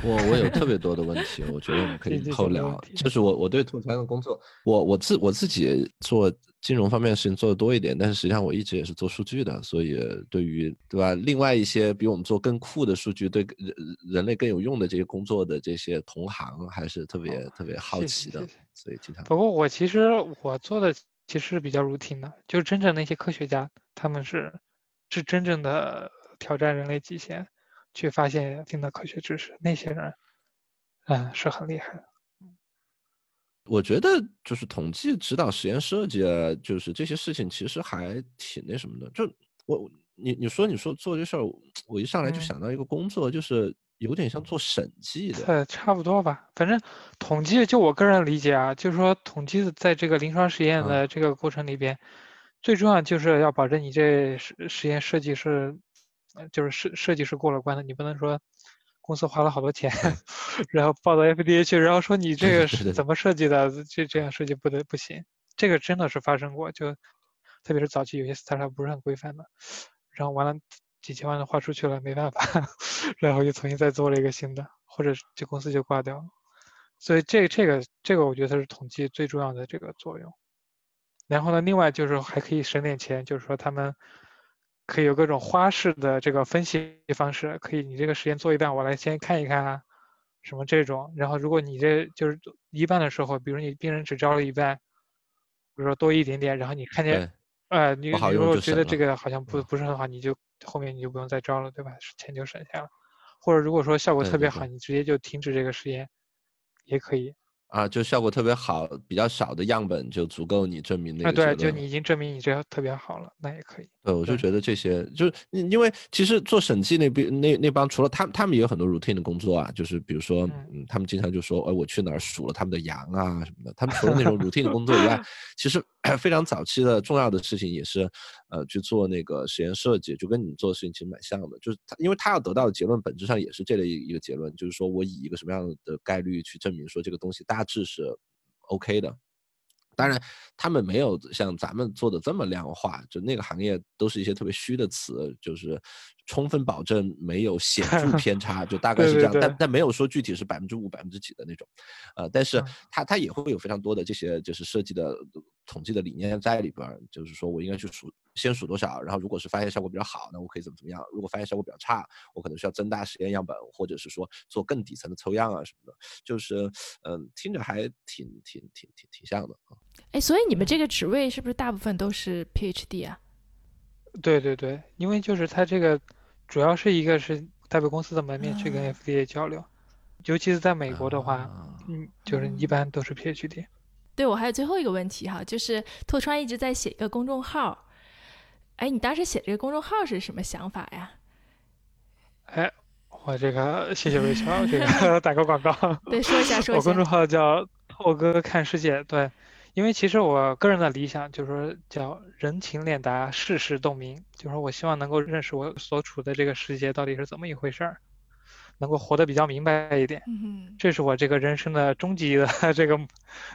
S2: 我我有特别多的问题，我觉得我们可以以后聊。就是我我对吐槽的工作，我我自我自己做金融方面的事情做的多一点，但是实际上我一直也是做数据的，所以对于对吧，另外一些比我们做更酷的数据，对人人类更有用的这些工作的这些同行，还是特别特别好奇的，所以经常。
S3: 不过我其实我做的其实是比较 routine 的，就是真正那些科学家，他们是是真正的挑战人类极限，去发现新的科学知识，那些人，嗯，是很厉害的。
S2: 我觉得就是统计指导实验设计，就是这些事情其实还挺那什么的。就我你你说你说做这事儿，我一上来就想到一个工作，就是有点像做审计的。
S3: 对，差不多吧。反正统计，就我个人理解啊，就是说统计在这个临床实验的这个过程里边，最重要就是要保证你这实实验设计是，就是设设计是过了关的，你不能说。公司花了好多钱，然后报到 FDA 去，然后说你这个是怎么设计的？这这样设计不得不行。这个真的是发生过，就特别是早期有些 startup 不是很规范的，然后完了几千万的花出去了，没办法，然后又重新再做了一个新的，或者这公司就挂掉了。所以这这个这个我觉得它是统计最重要的这个作用。然后呢，另外就是还可以省点钱，就是说他们。可以有各种花式的这个分析方式，可以你这个实验做一半，我来先看一看啊，什么这种。然后如果你这就是一半的时候，比如你病人只招了一半，比如说多一点点，然后你看见，呃，你你如果觉得这个好像不不是很好，你就后面你就不用再招了，对吧？钱就省下了。或者如果说效果特别好，你直接就停止这个实验，也可以。
S2: 啊，就效果特别好，比较少的样本就足够你证明那个。啊，
S3: 对，就你已经证明你这特别好了，那也可以。
S2: 对，我就觉得这些，就是因为其实做审计那边那那帮，除了他他们也有很多 routine 的工作啊，就是比如说，嗯，他们经常就说，哎，我去哪儿数了他们的羊啊什么的。他们除了那种 routine 的工作以外，其实非常早期的重要的事情也是，呃，去做那个实验设计，就跟你做的事情其实蛮像的。就是他，因为他要得到的结论本质上也是这类一个结论，就是说我以一个什么样的概率去证明说这个东西大致是 OK 的。当然，他们没有像咱们做的这么量化，就那个行业都是一些特别虚的词，就是充分保证没有显著 偏差，就大概是这样。但但没有说具体是百分之五、百分之几的那种，呃，但是它它也会有非常多的这些就是设计的统计的理念在里边，就是说我应该去数，先数多少，然后如果是发现效果比较好，那我可以怎么怎么样；如果发现效果比较差，我可能需要增大实验样本，或者是说做更底层的抽样啊什么的。就是嗯，听着还挺挺挺挺挺像的啊。
S1: 哎，所以你们这个职位是不是大部分都是 PhD 啊？
S3: 对对对，因为就是他这个主要是一个是代表公司的门面去跟 FDA 交流，尤其是在美国的话，嗯，就是一般都是 PhD。
S1: 对我还有最后一个问题哈，就是拓川一直在写一个公众号，哎，你当时写这个公众号是什么想法呀？
S3: 哎，我这个谢谢微笑，这个 打个广告。
S1: 对，说一下 说一下。
S3: 我公众号叫拓哥看世界，对。因为其实我个人的理想就是说，叫人情练达，世事洞明，就是说我希望能够认识我所处的这个世界到底是怎么一回事儿，能够活得比较明白一点。嗯，这是我这个人生的终极的 这个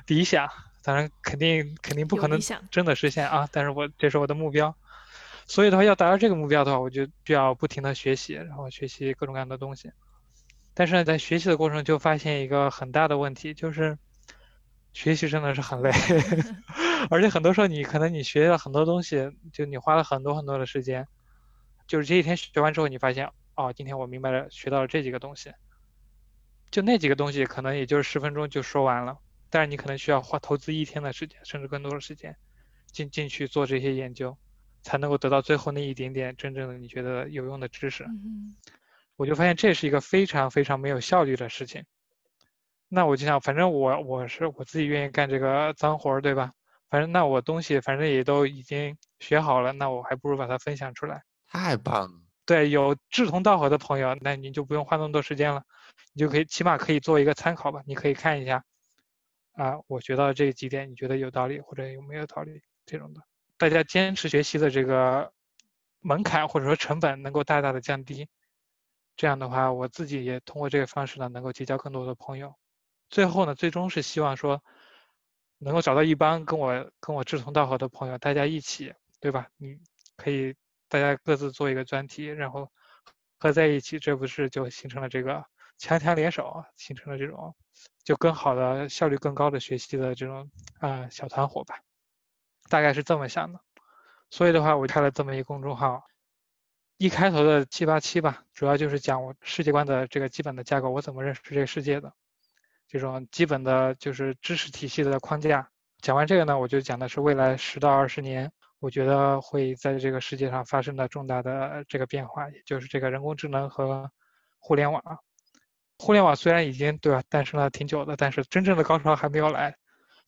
S3: 理想。当然，肯定肯定不可能真的实现啊，但是我这是我的目标。所以的话，要达到这个目标的话，我就需要不停的学习，然后学习各种各样的东西。但是呢，在学习的过程就发现一个很大的问题，就是。学习真的是很累，而且很多时候你可能你学了很多东西，就你花了很多很多的时间，就是这一天学完之后，你发现哦，今天我明白了，学到了这几个东西，就那几个东西可能也就是十分钟就说完了，但是你可能需要花投资一天的时间，甚至更多的时间进进去做这些研究，才能够得到最后那一点点真正的你觉得有用的知识。我就发现这是一个非常非常没有效率的事情。那我就想，反正我我是我自己愿意干这个脏活儿，对吧？反正那我东西反正也都已经学好了，那我还不如把它分享出来。
S2: 太棒了！
S3: 对，有志同道合的朋友，那你就不用花那么多时间了，你就可以起码可以做一个参考吧。你可以看一下，啊，我学到这几点，你觉得有道理或者有没有道理这种的。大家坚持学习的这个门槛或者说成本能够大大的降低，这样的话，我自己也通过这个方式呢，能够结交更多的朋友。最后呢，最终是希望说，能够找到一帮跟我跟我志同道合的朋友，大家一起，对吧？你可以大家各自做一个专题，然后合在一起，这不是就形成了这个强强联手，形成了这种就更好的效率更高的学习的这种啊小团伙吧，大概是这么想的。所以的话，我开了这么一个公众号，一开头的七八七吧，主要就是讲我世界观的这个基本的架构，我怎么认识这个世界的。这种基本的就是知识体系的框架，讲完这个呢，我就讲的是未来十到二十年，我觉得会在这个世界上发生的重大的这个变化，也就是这个人工智能和互联网。互联网虽然已经对吧诞生了挺久的，但是真正的高潮还没有来，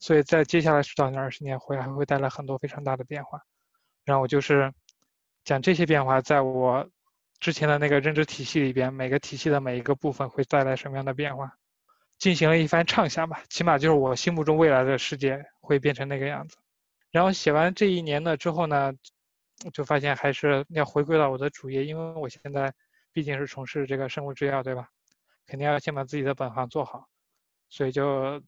S3: 所以在接下来十到二十年会还会带来很多非常大的变化。然后我就是讲这些变化，在我之前的那个认知体系里边，每个体系的每一个部分会带来什么样的变化。进行了一番畅想吧，起码就是我心目中未来的世界会变成那个样子。然后写完这一年的之后呢，就发现还是要回归到我的主业，因为我现在毕竟是从事这个生物制药，对吧？肯定要先把自己的本行做好，所以就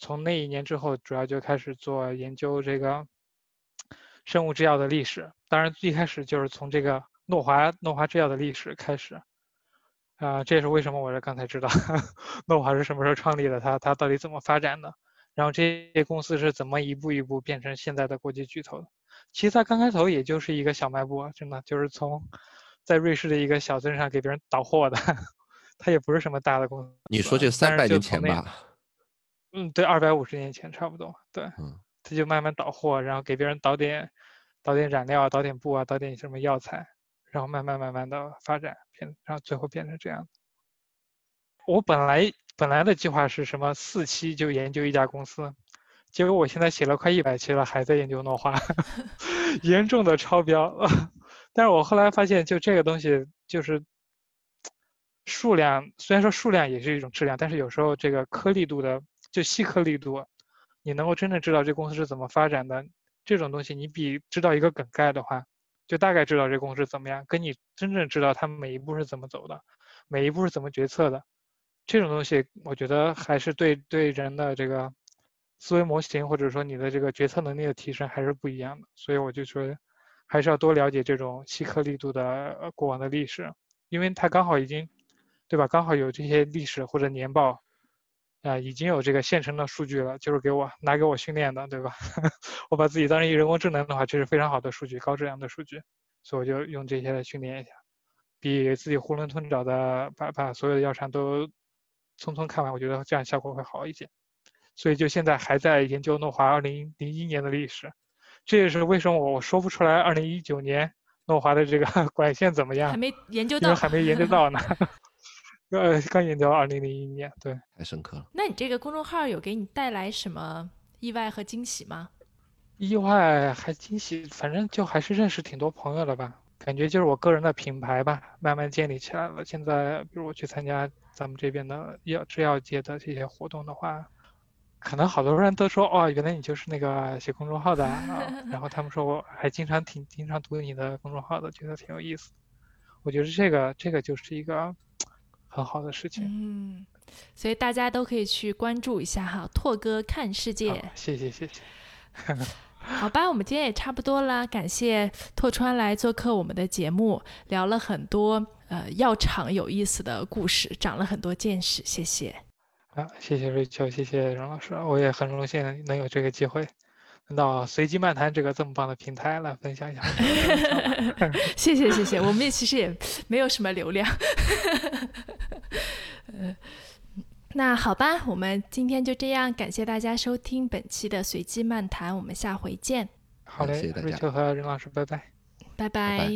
S3: 从那一年之后，主要就开始做研究这个生物制药的历史。当然，一开始就是从这个诺华诺华制药的历史开始。啊，这也是为什么我是刚才知道 诺华是什么时候创立的，它它到底怎么发展的，然后这些公司是怎么一步一步变成现在的国际巨头的。其实它刚开头也就是一个小卖部，真的就是从在瑞士的一个小镇上给别人倒货的，它也不是什么大的公司。
S2: 你说这三百年前吧？
S3: 嗯，对，二百五十年前差不多。对，
S2: 嗯，
S3: 他就慢慢倒货，然后给别人倒点倒点染料啊，倒点布啊，倒点什么药材。然后慢慢慢慢的发展，变，然后最后变成这样。我本来本来的计划是什么？四期就研究一家公司，结果我现在写了快一百期了，还在研究诺华，严重的超标。但是我后来发现，就这个东西就是数量，虽然说数量也是一种质量，但是有时候这个颗粒度的，就细颗粒度，你能够真正知道这公司是怎么发展的，这种东西你比知道一个梗概的话。就大概知道这公司怎么样，跟你真正知道他们每一步是怎么走的，每一步是怎么决策的，这种东西，我觉得还是对对人的这个思维模型或者说你的这个决策能力的提升还是不一样的。所以我就说，还是要多了解这种细颗粒度的过往的历史，因为它刚好已经，对吧？刚好有这些历史或者年报。啊，已经有这个现成的数据了，就是给我拿给我训练的，对吧？我把自己当成一人工智能的话，这是非常好的数据，高质量的数据，所以我就用这些来训练一下，比自己囫囵吞枣的把把所有的药厂都匆匆看完，我觉得这样效果会好一些。所以就现在还在研究诺华二零零一年的历史，这也是为什么我我说不出来二零一九年诺华的这个 管线怎么样，
S1: 还没研究到，
S3: 还没研究到呢。呃，刚研究二零零一年，对，
S2: 太深刻了。
S1: 那你这个公众号有给你带来什么意外和惊喜吗？
S3: 意外还惊喜，反正就还是认识挺多朋友的吧。感觉就是我个人的品牌吧，慢慢建立起来了。现在，比如我去参加咱们这边的药制药界的这些活动的话，可能好多人都说，哦，原来你就是那个写公众号的。啊然后他们说我还经常挺经常读你的公众号的，觉得挺有意思。我觉得这个这个就是一个。很好的事情，
S1: 嗯，所以大家都可以去关注一下哈，拓哥看世界。
S3: 谢谢谢谢。
S1: 好吧，我们今天也差不多了，感谢拓川来做客我们的节目，聊了很多呃药厂有意思的故事，长了很多见识，谢谢。
S3: 啊，谢谢瑞秋，谢谢荣老师，我也很荣幸能有这个机会。到随机漫谈这个这么棒的平台来分享一下，
S1: 谢谢谢谢，我们也其实也没有什么流量，那好吧，我们今天就这样，感谢大家收听本期的随机漫谈，我们下回见。
S3: 好嘞，瑞秋和任老师，拜拜，
S1: 拜拜。